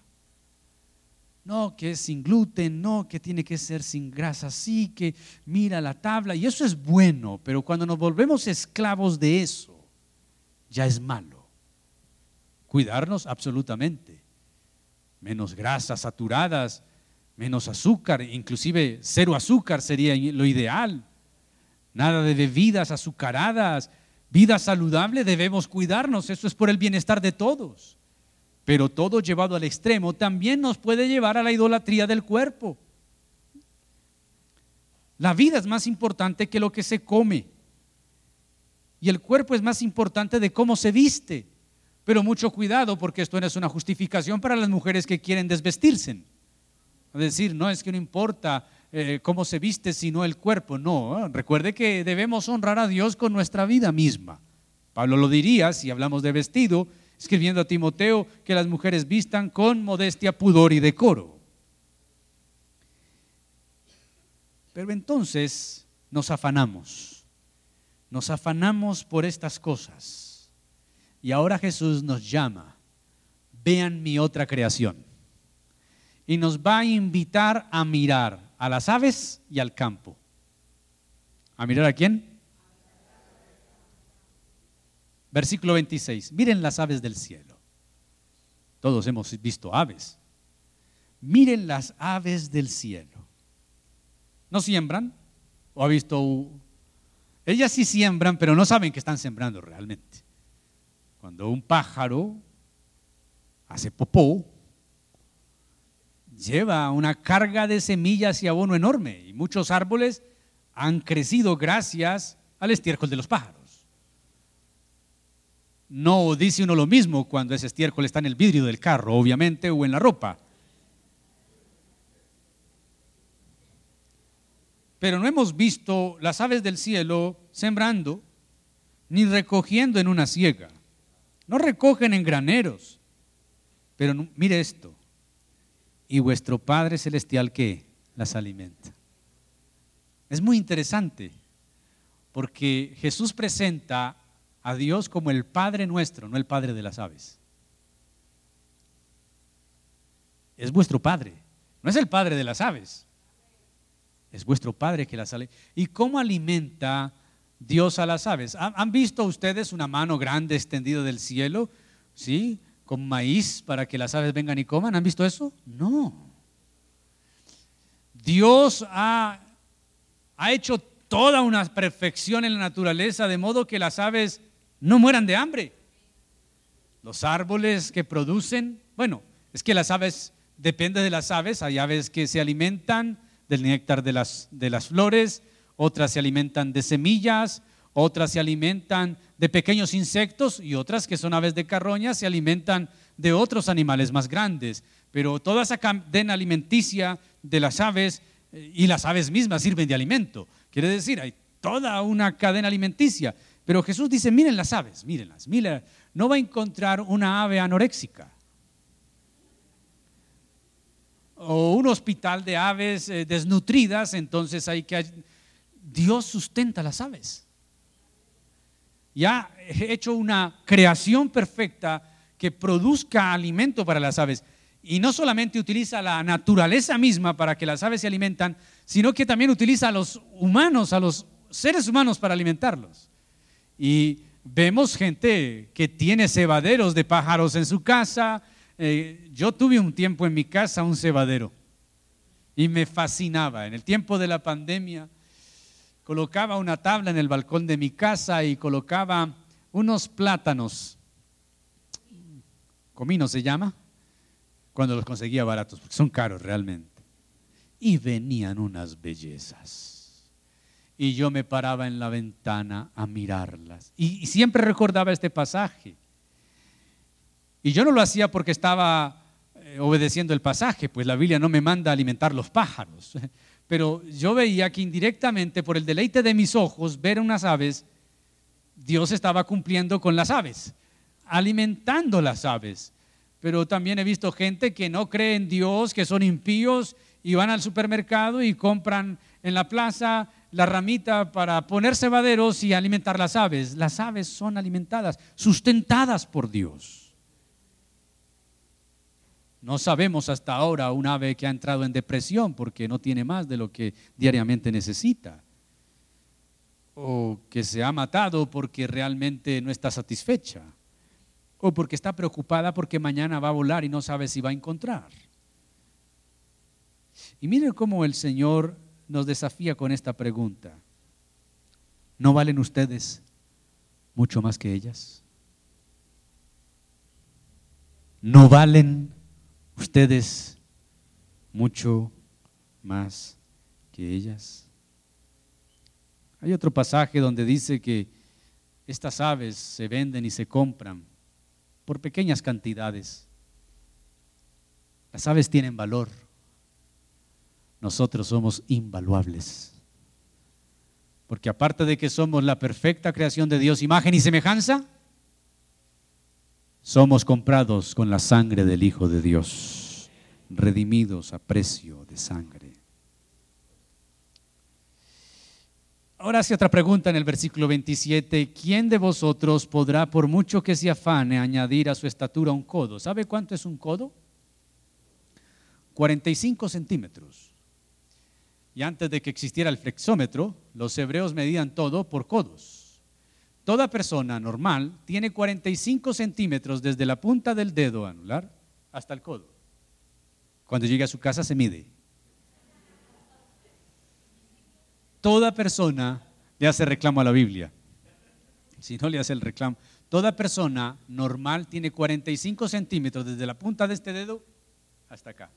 no, que es sin gluten, no, que tiene que ser sin grasa, sí, que mira la tabla, y eso es bueno, pero cuando nos volvemos esclavos de eso, ya es malo. Cuidarnos absolutamente. Menos grasas saturadas, menos azúcar, inclusive cero azúcar sería lo ideal. Nada de bebidas azucaradas, vida saludable, debemos cuidarnos, eso es por el bienestar de todos. Pero todo llevado al extremo también nos puede llevar a la idolatría del cuerpo. La vida es más importante que lo que se come. Y el cuerpo es más importante de cómo se viste. Pero mucho cuidado porque esto no es una justificación para las mujeres que quieren desvestirse. Es decir, no es que no importa eh, cómo se viste, sino el cuerpo. No, recuerde que debemos honrar a Dios con nuestra vida misma. Pablo lo diría si hablamos de vestido, escribiendo a Timoteo que las mujeres vistan con modestia, pudor y decoro. Pero entonces nos afanamos, nos afanamos por estas cosas. Y ahora Jesús nos llama, vean mi otra creación. Y nos va a invitar a mirar a las aves y al campo. ¿A mirar a quién? Versículo 26. Miren las aves del cielo. Todos hemos visto aves. Miren las aves del cielo. ¿No siembran? ¿O ha visto? Ellas sí siembran, pero no saben que están sembrando realmente. Cuando un pájaro hace popó, lleva una carga de semillas y abono enorme. Y muchos árboles han crecido gracias al estiércol de los pájaros. No dice uno lo mismo cuando ese estiércol está en el vidrio del carro, obviamente, o en la ropa. Pero no hemos visto las aves del cielo sembrando ni recogiendo en una siega. No recogen en graneros. Pero mire esto. Y vuestro Padre Celestial que las alimenta. Es muy interesante porque Jesús presenta a Dios como el Padre nuestro, no el Padre de las aves. Es vuestro Padre, no es el Padre de las aves. Es vuestro Padre que las alimenta. ¿Y cómo alimenta Dios a las aves? ¿Han visto ustedes una mano grande extendida del cielo? ¿Sí? Con maíz para que las aves vengan y coman. ¿Han visto eso? No. Dios ha, ha hecho toda una perfección en la naturaleza, de modo que las aves no mueran de hambre. Los árboles que producen, bueno, es que las aves, depende de las aves, hay aves que se alimentan del néctar de las, de las flores, otras se alimentan de semillas, otras se alimentan de pequeños insectos y otras que son aves de carroña se alimentan de otros animales más grandes. Pero toda esa cadena alimenticia de las aves eh, y las aves mismas sirven de alimento. Quiere decir, hay toda una cadena alimenticia. Pero Jesús dice, miren las aves, mírenlas, miren, no va a encontrar una ave anoréxica o un hospital de aves eh, desnutridas, entonces hay que... Dios sustenta las aves. Ya he hecho una creación perfecta que produzca alimento para las aves. Y no solamente utiliza la naturaleza misma para que las aves se alimentan, sino que también utiliza a los humanos, a los seres humanos para alimentarlos. Y vemos gente que tiene cebaderos de pájaros en su casa, eh, yo tuve un tiempo en mi casa un cebadero y me fascinaba. En el tiempo de la pandemia colocaba una tabla en el balcón de mi casa y colocaba unos plátanos, comino se llama, cuando los conseguía baratos, porque son caros realmente. Y venían unas bellezas. Y yo me paraba en la ventana a mirarlas. y siempre recordaba este pasaje. Y yo no lo hacía porque estaba eh, obedeciendo el pasaje, pues la Biblia no me manda alimentar los pájaros. Pero yo veía que indirectamente, por el deleite de mis ojos, ver unas aves, Dios estaba cumpliendo con las aves, alimentando las aves. Pero también he visto gente que no cree en Dios, que son impíos y van al supermercado y compran en la plaza la ramita para poner cebaderos y alimentar las aves. Las aves son alimentadas, sustentadas por Dios. No sabemos hasta ahora un ave que ha entrado en depresión porque no tiene más de lo que diariamente necesita. O que se ha matado porque realmente no está satisfecha. O porque está preocupada porque mañana va a volar y no sabe si va a encontrar. Y miren cómo el Señor nos desafía con esta pregunta. ¿No valen ustedes mucho más que ellas? ¿No valen ustedes mucho más que ellas. Hay otro pasaje donde dice que estas aves se venden y se compran por pequeñas cantidades. Las aves tienen valor. Nosotros somos invaluables. Porque aparte de que somos la perfecta creación de Dios, imagen y semejanza, somos comprados con la sangre del Hijo de Dios, redimidos a precio de sangre. Ahora hace otra pregunta en el versículo 27. ¿Quién de vosotros podrá, por mucho que se afane, añadir a su estatura un codo? ¿Sabe cuánto es un codo? 45 centímetros. Y antes de que existiera el flexómetro, los hebreos medían todo por codos. Toda persona normal tiene 45 centímetros desde la punta del dedo anular hasta el codo. Cuando llega a su casa se mide. Toda persona le hace reclamo a la Biblia. Si no le hace el reclamo. Toda persona normal tiene 45 centímetros desde la punta de este dedo hasta acá.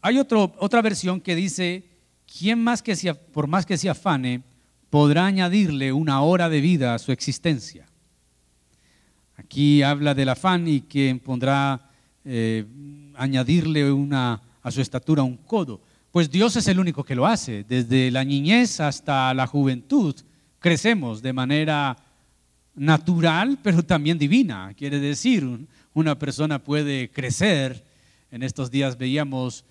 Hay otra versión que dice, ¿quién más que sea, por más que se afane, podrá añadirle una hora de vida a su existencia. Aquí habla del afán y que pondrá eh, añadirle una, a su estatura un codo. Pues Dios es el único que lo hace. Desde la niñez hasta la juventud crecemos de manera natural, pero también divina. Quiere decir, una persona puede crecer. En estos días veíamos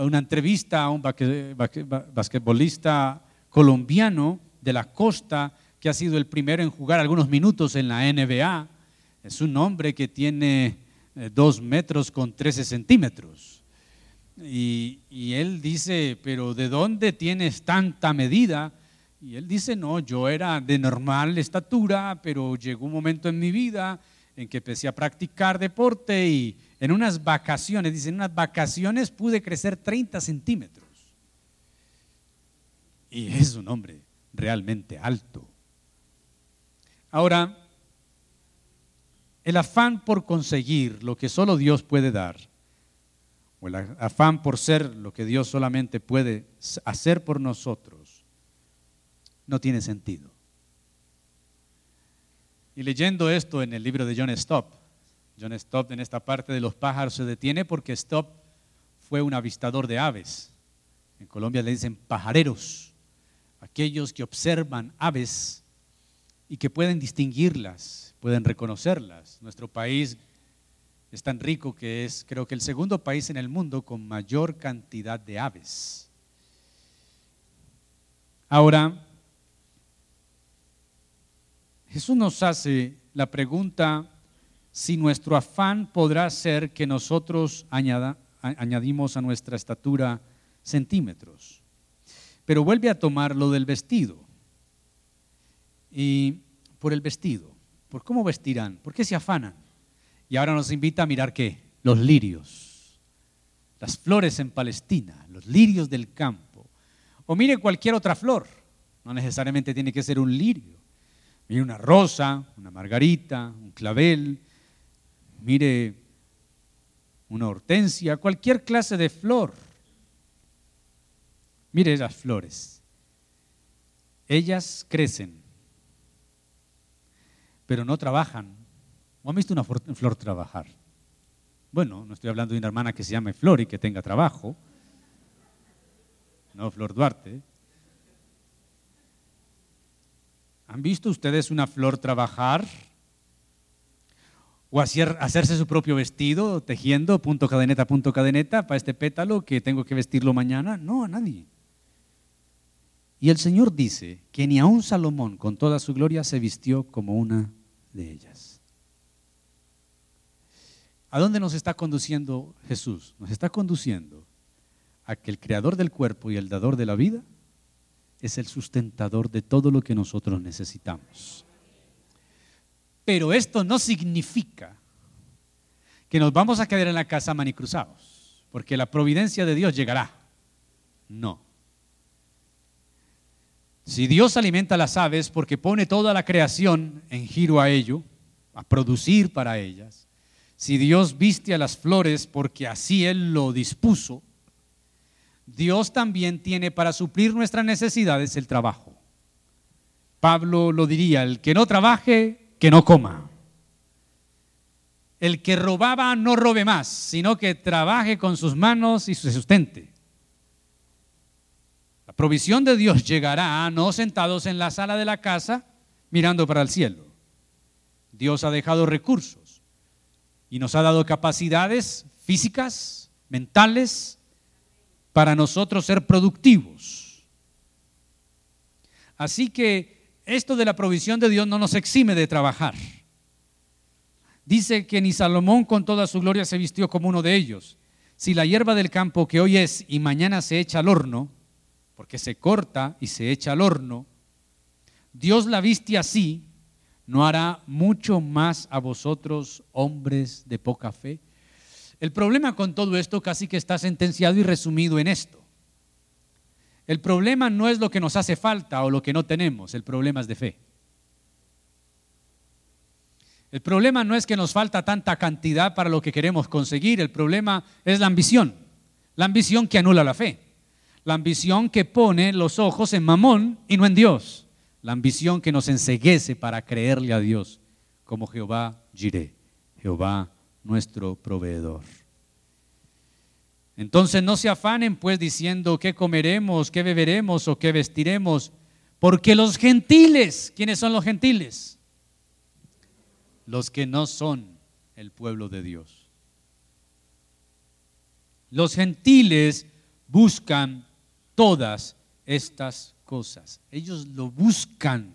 una entrevista a un basquetbolista colombiano de la costa, que ha sido el primero en jugar algunos minutos en la NBA. Es un hombre que tiene eh, dos metros con 13 centímetros. Y, y, él dice, pero ¿de dónde tienes tanta medida? Y él dice, no, yo era de normal estatura, pero llegó un momento en mi vida en que empecé a practicar deporte y en unas vacaciones, dice, en unas vacaciones pude crecer 30 centímetros. Y es un hombre realmente alto. Ahora, el afán por conseguir lo que solo Dios puede dar, o el afán por ser lo que Dios solamente puede hacer por nosotros, no tiene sentido. Y leyendo esto en el libro de John Stott, John Stott en esta parte de los pájaros se detiene porque Stott fue un avistador de aves. En Colombia le dicen pajareros, aquellos que observan aves y que pueden distinguirlas, pueden reconocerlas. Nuestro país es tan rico que es, creo que, el segundo país en el mundo con mayor cantidad de aves. Ahora, Jesús nos hace la pregunta si nuestro afán podrá ser que nosotros añadimos a nuestra estatura centímetros. Pero vuelve a tomar lo del vestido. Y por el vestido, por cómo vestirán, por qué se afanan. Y ahora nos invita a mirar qué? Los lirios, las flores en Palestina, los lirios del campo. O mire cualquier otra flor, no necesariamente tiene que ser un lirio. Mire una rosa, una margarita, un clavel, mire una hortensia, cualquier clase de flor. Mire las flores. Ellas crecen, pero no trabajan. ¿O han visto una flor trabajar? Bueno, no estoy hablando de una hermana que se llame Flor y que tenga trabajo. No, Flor Duarte. ¿Han visto ustedes una flor trabajar? ¿O hacer, hacerse su propio vestido, tejiendo punto cadeneta, punto cadeneta, para este pétalo que tengo que vestirlo mañana? No, a nadie. Y el Señor dice que ni aun Salomón con toda su gloria se vistió como una de ellas. ¿A dónde nos está conduciendo Jesús? Nos está conduciendo a que el creador del cuerpo y el dador de la vida es el sustentador de todo lo que nosotros necesitamos. Pero esto no significa que nos vamos a quedar en la casa manicruzados, porque la providencia de Dios llegará. No. Si Dios alimenta las aves porque pone toda la creación en giro a ello, a producir para ellas, si Dios viste a las flores porque así Él lo dispuso, Dios también tiene para suplir nuestras necesidades el trabajo. Pablo lo diría, el que no trabaje, que no coma. El que robaba no robe más, sino que trabaje con sus manos y se sustente. La provisión de Dios llegará no sentados en la sala de la casa mirando para el cielo. Dios ha dejado recursos y nos ha dado capacidades físicas, mentales, para nosotros ser productivos. Así que esto de la provisión de Dios no nos exime de trabajar. Dice que ni Salomón con toda su gloria se vistió como uno de ellos. Si la hierba del campo que hoy es y mañana se echa al horno, porque se corta y se echa al horno, Dios la viste así, ¿no hará mucho más a vosotros, hombres de poca fe? El problema con todo esto casi que está sentenciado y resumido en esto. El problema no es lo que nos hace falta o lo que no tenemos, el problema es de fe. El problema no es que nos falta tanta cantidad para lo que queremos conseguir, el problema es la ambición, la ambición que anula la fe, la ambición que pone los ojos en Mamón y no en Dios, la ambición que nos enseguece para creerle a Dios como Jehová Jireh, Jehová nuestro proveedor. Entonces no se afanen pues diciendo qué comeremos, qué beberemos o qué vestiremos, porque los gentiles, ¿quiénes son los gentiles? Los que no son el pueblo de Dios. Los gentiles buscan todas estas cosas. Ellos lo buscan.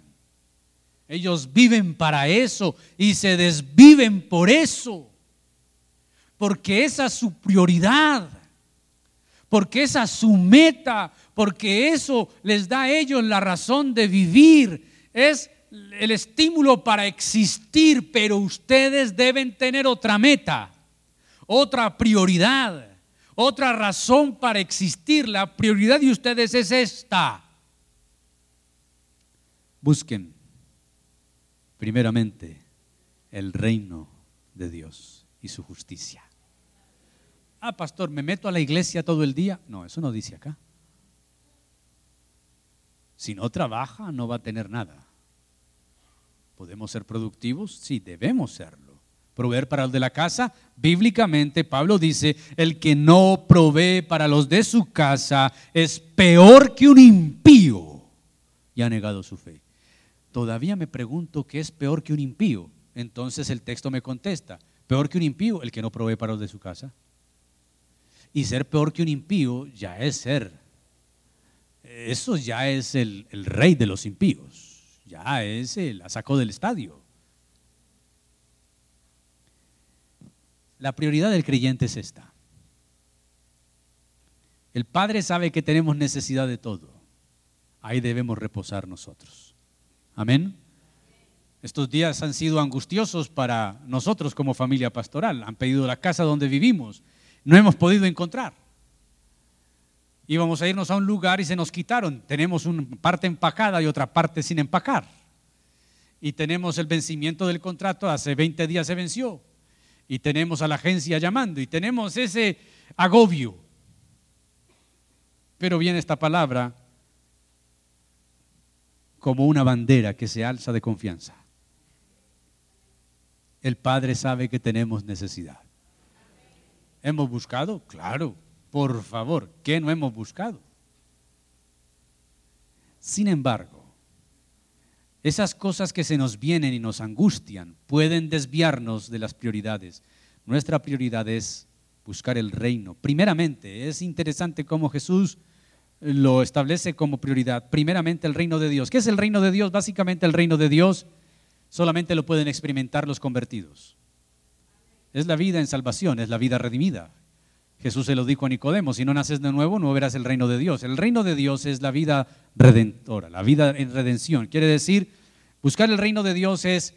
Ellos viven para eso y se desviven por eso porque esa es su prioridad, porque esa es su meta, porque eso les da a ellos la razón de vivir, es el estímulo para existir, pero ustedes deben tener otra meta, otra prioridad, otra razón para existir. La prioridad de ustedes es esta. Busquen primeramente el reino de Dios y su justicia. Ah, pastor, ¿me meto a la iglesia todo el día? No, eso no dice acá. Si no trabaja, no va a tener nada. ¿Podemos ser productivos? Sí, debemos serlo. Proveer para los de la casa, bíblicamente Pablo dice, el que no provee para los de su casa es peor que un impío y ha negado su fe. Todavía me pregunto qué es peor que un impío. Entonces el texto me contesta, peor que un impío, el que no provee para los de su casa. Y ser peor que un impío ya es ser. Eso ya es el, el rey de los impíos ya es la sacó del estadio. La prioridad del creyente es esta. El Padre sabe que tenemos necesidad de todo. Ahí debemos reposar nosotros. Amén. Estos días han sido angustiosos para nosotros como familia pastoral. Han pedido la casa donde vivimos. No hemos podido encontrar. Íbamos a irnos a un lugar y se nos quitaron. Tenemos una parte empacada y otra parte sin empacar. Y tenemos el vencimiento del contrato, hace 20 días se venció. Y tenemos a la agencia llamando y tenemos ese agobio. Pero viene esta palabra como una bandera que se alza de confianza. El Padre sabe que tenemos necesidad. ¿Hemos buscado? Claro. Por favor, ¿qué no hemos buscado? Sin embargo, esas cosas que se nos vienen y nos angustian pueden desviarnos de las prioridades. Nuestra prioridad es buscar el reino. Primeramente, es interesante cómo Jesús lo establece como prioridad. Primeramente el reino de Dios. ¿Qué es el reino de Dios? Básicamente el reino de Dios solamente lo pueden experimentar los convertidos. Es la vida en salvación, es la vida redimida. Jesús se lo dijo a Nicodemo, si no naces de nuevo no verás el reino de Dios. El reino de Dios es la vida redentora, la vida en redención. Quiere decir, buscar el reino de Dios es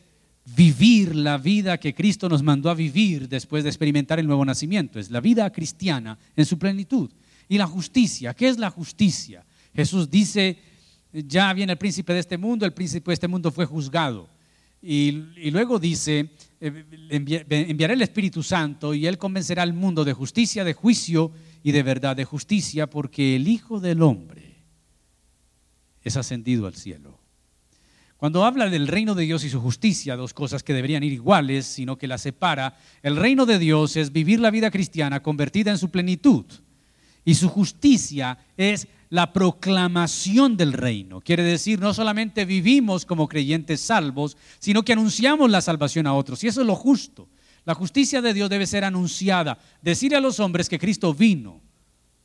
vivir la vida que Cristo nos mandó a vivir después de experimentar el nuevo nacimiento. Es la vida cristiana en su plenitud. Y la justicia, ¿qué es la justicia? Jesús dice, ya viene el príncipe de este mundo, el príncipe de este mundo fue juzgado. Y, luego dice, eh, enviaré el Espíritu Santo y Él convencerá al mundo de justicia, de juicio y de verdad, de justicia, porque el Hijo del Hombre es ascendido al cielo. Cuando habla del reino de Dios y su justicia, dos cosas que deberían ir iguales, sino que las separa, el reino de Dios es vivir la vida cristiana convertida en su plenitud. Y su justicia es la proclamación del reino. Quiere decir, no solamente vivimos como creyentes salvos, sino que anunciamos la salvación a otros. Y eso es lo justo. La justicia de Dios debe ser anunciada. Decir a los hombres que Cristo vino,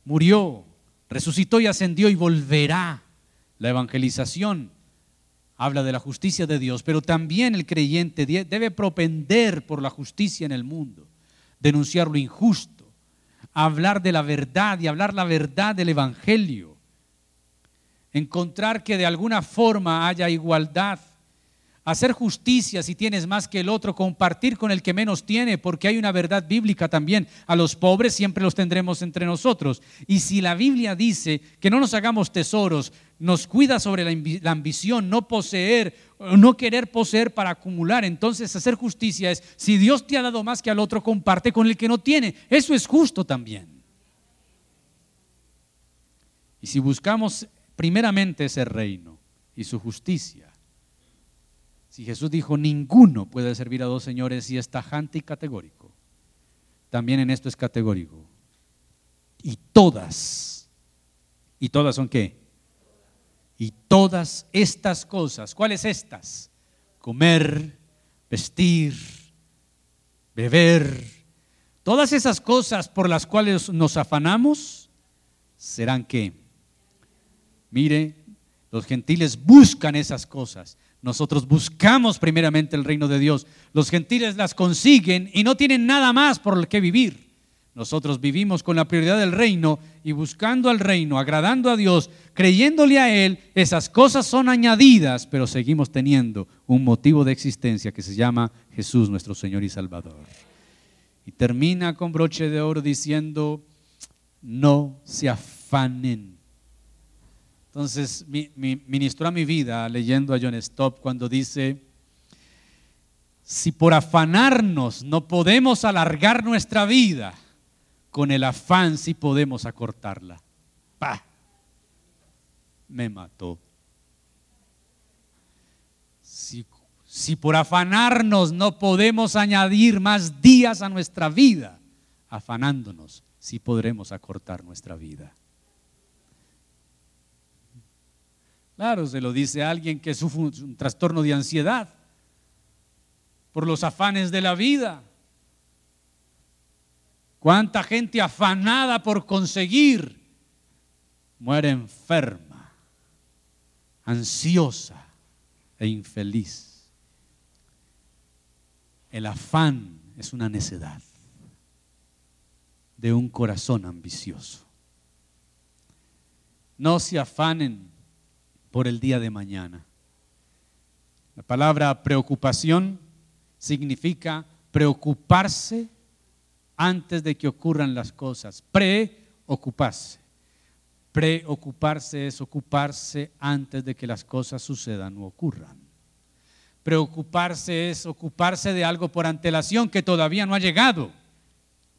murió, resucitó y ascendió y volverá. La evangelización habla de la justicia de Dios, pero también el creyente debe propender por la justicia en el mundo, denunciar lo injusto, hablar de la verdad y hablar la verdad del Evangelio encontrar que de alguna forma haya igualdad, hacer justicia si tienes más que el otro, compartir con el que menos tiene, porque hay una verdad bíblica también. A los pobres siempre los tendremos entre nosotros. Y si la Biblia dice que no nos hagamos tesoros, nos cuida sobre la ambición, no poseer, no querer poseer para acumular, entonces hacer justicia es, si Dios te ha dado más que al otro, comparte con el que no tiene. Eso es justo también. Y si buscamos primeramente ese reino y su justicia. Si Jesús dijo, ninguno puede servir a dos señores y es tajante y categórico, también en esto es categórico. Y todas, ¿y todas son qué? Y todas estas cosas, ¿cuáles estas? Comer, vestir, beber, todas esas cosas por las cuales nos afanamos, serán qué? Mire, los gentiles buscan esas cosas. Nosotros buscamos primeramente el reino de Dios. Los gentiles las consiguen y no tienen nada más por el que vivir. Nosotros vivimos con la prioridad del reino y buscando al reino, agradando a Dios, creyéndole a Él, esas cosas son añadidas, pero seguimos teniendo un motivo de existencia que se llama Jesús nuestro Señor y Salvador. Y termina con broche de oro diciendo, no se afanen entonces, ministró a mi vida leyendo a John Stott cuando dice, si por afanarnos no podemos alargar nuestra vida, con el afán sí podemos acortarla. ¡Pah! Me mató. Si, si por afanarnos no podemos añadir más días a nuestra vida, afanándonos, sí podremos acortar nuestra vida. Claro, se lo dice alguien que sufre un trastorno de ansiedad por los afanes de la vida. ¿Cuánta gente afanada por conseguir muere enferma, ansiosa e infeliz? El afán es una necedad de un corazón ambicioso. No se afanen por el día de mañana. La palabra preocupación significa preocuparse antes de que ocurran las cosas. Preocuparse. Preocuparse es ocuparse antes de que las cosas sucedan o ocurran. Preocuparse es ocuparse de algo por antelación que todavía no ha llegado.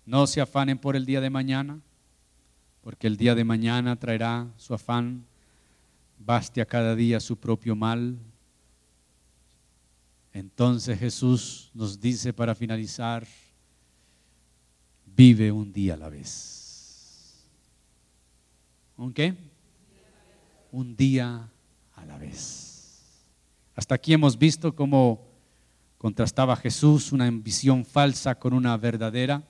No se afanen por el día de mañana, porque el día de mañana traerá su afán baste a cada día su propio mal. Entonces Jesús nos dice para finalizar, vive un día a la vez. ¿Un qué? Un día a la vez. Hasta aquí hemos visto cómo contrastaba Jesús una ambición falsa con una verdadera,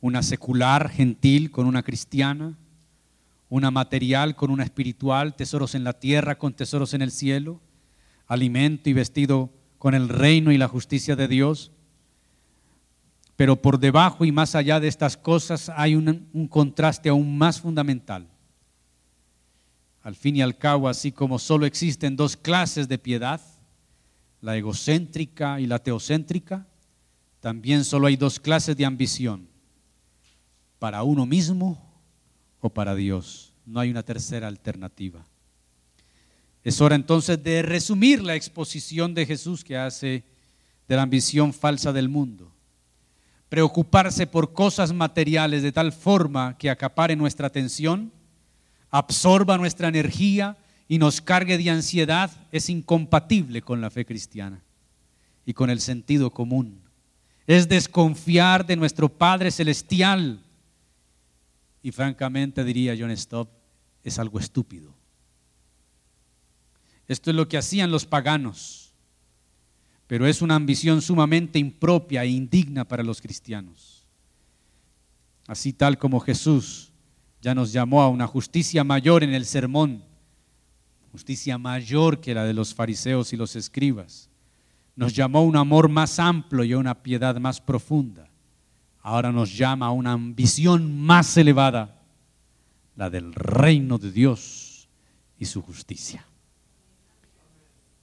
una secular gentil con una cristiana una material con una espiritual, tesoros en la tierra con tesoros en el cielo, alimento y vestido con el reino y la justicia de Dios. Pero por debajo y más allá de estas cosas hay un, contraste aún más fundamental. Al fin y al cabo, así como solo existen dos clases de piedad, la egocéntrica y la teocéntrica, también solo hay dos clases de ambición, para uno mismo o para Dios. No hay una tercera alternativa. Es hora entonces de resumir la exposición de Jesús que hace de la ambición falsa del mundo. Preocuparse por cosas materiales de tal forma que acapare nuestra atención, absorba nuestra energía y nos cargue de ansiedad es incompatible con la fe cristiana y con el sentido común. Es desconfiar de nuestro Padre Celestial y francamente diría John Stott, es algo estúpido. Esto es lo que hacían los paganos, pero es una ambición sumamente impropia e indigna para los cristianos. Así tal como Jesús ya nos llamó a una justicia mayor en el sermón, justicia mayor que la de los fariseos y los escribas. Nos llamó a un amor más amplio y a una piedad más profunda ahora nos llama a una ambición más elevada, la del reino de Dios y su justicia.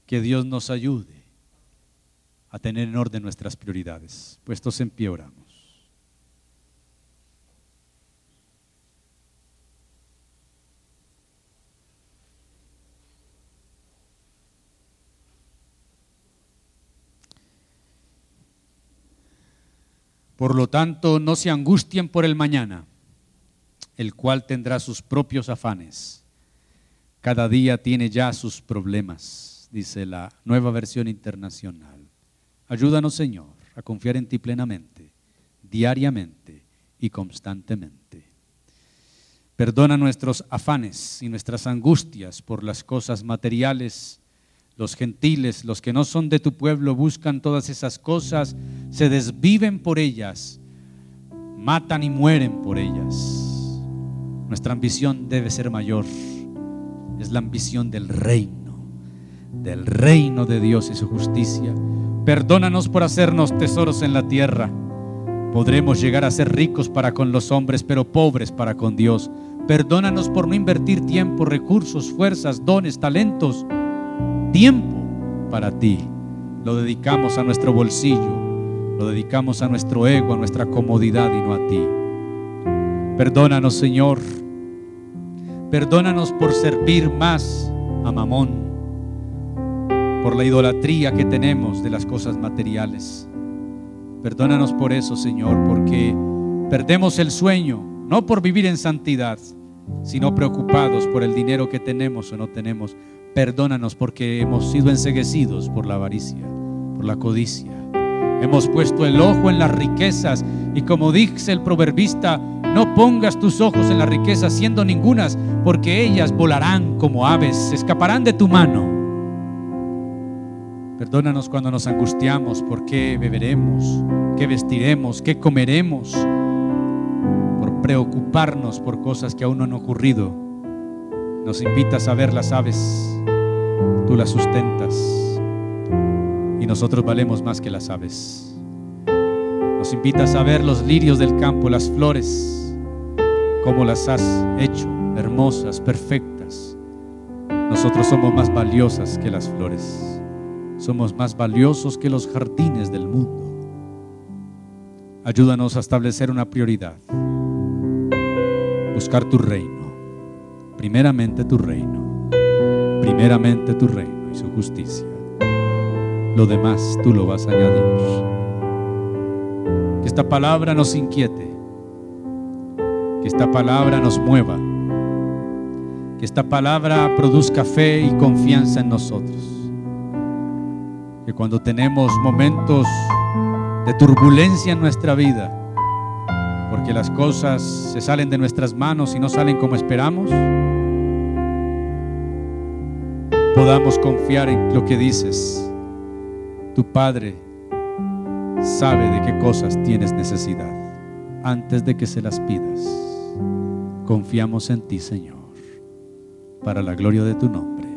Que Dios nos ayude a tener en orden nuestras prioridades. Puestos en pie oramos. Por lo tanto, no se angustien por el mañana, el cual tendrá sus propios afanes. Cada día tiene ya sus problemas, dice la nueva versión internacional. Ayúdanos, Señor, a confiar en ti plenamente, diariamente y constantemente. Perdona nuestros afanes y nuestras angustias por las cosas materiales los gentiles, los que no son de tu pueblo, buscan todas esas cosas, se desviven por ellas, matan y mueren por ellas. Nuestra ambición debe ser mayor. Es la ambición del reino, del reino de Dios y su justicia. Perdónanos por hacernos tesoros en la tierra. Podremos llegar a ser ricos para con los hombres, pero pobres para con Dios. Perdónanos por no invertir tiempo, recursos, fuerzas, dones, talentos tiempo para ti. Lo dedicamos a nuestro bolsillo, lo dedicamos a nuestro ego, a nuestra comodidad y no a ti. Perdónanos, Señor. Perdónanos por servir más a Mamón, por la idolatría que tenemos de las cosas materiales. Perdónanos por eso, Señor, porque perdemos el sueño, no por vivir en santidad, sino preocupados por el dinero que tenemos o no tenemos Perdónanos porque hemos sido enseguecidos por la avaricia, por la codicia. Hemos puesto el ojo en las riquezas y como dice el proverbista, no pongas tus ojos en las riquezas siendo ningunas, porque ellas volarán como aves, escaparán de tu mano. Perdónanos cuando nos angustiamos por qué beberemos, qué vestiremos, qué comeremos, por preocuparnos por cosas que aún no han ocurrido. Nos invitas a ver las aves, tú las sustentas y nosotros valemos más que las aves. Nos invitas a ver los lirios del campo, las flores, cómo las has hecho, hermosas, perfectas. Nosotros somos más valiosas que las flores. Somos más valiosos que los jardines del mundo. Ayúdanos a establecer una prioridad. Buscar tu reino. Primeramente tu reino. Primeramente tu reino y su justicia. Lo demás tú lo vas a añadir. Que esta palabra nos inquiete. Que esta palabra nos mueva. Que esta palabra produzca fe y confianza en nosotros que cuando tenemos momentos de turbulencia en nuestra vida, porque las cosas se salen de nuestras manos y no salen como esperamos, podamos confiar en lo que dices. Tu Padre sabe de qué cosas tienes necesidad antes de que se las pidas. Confiamos en ti, Señor, para la gloria de tu nombre.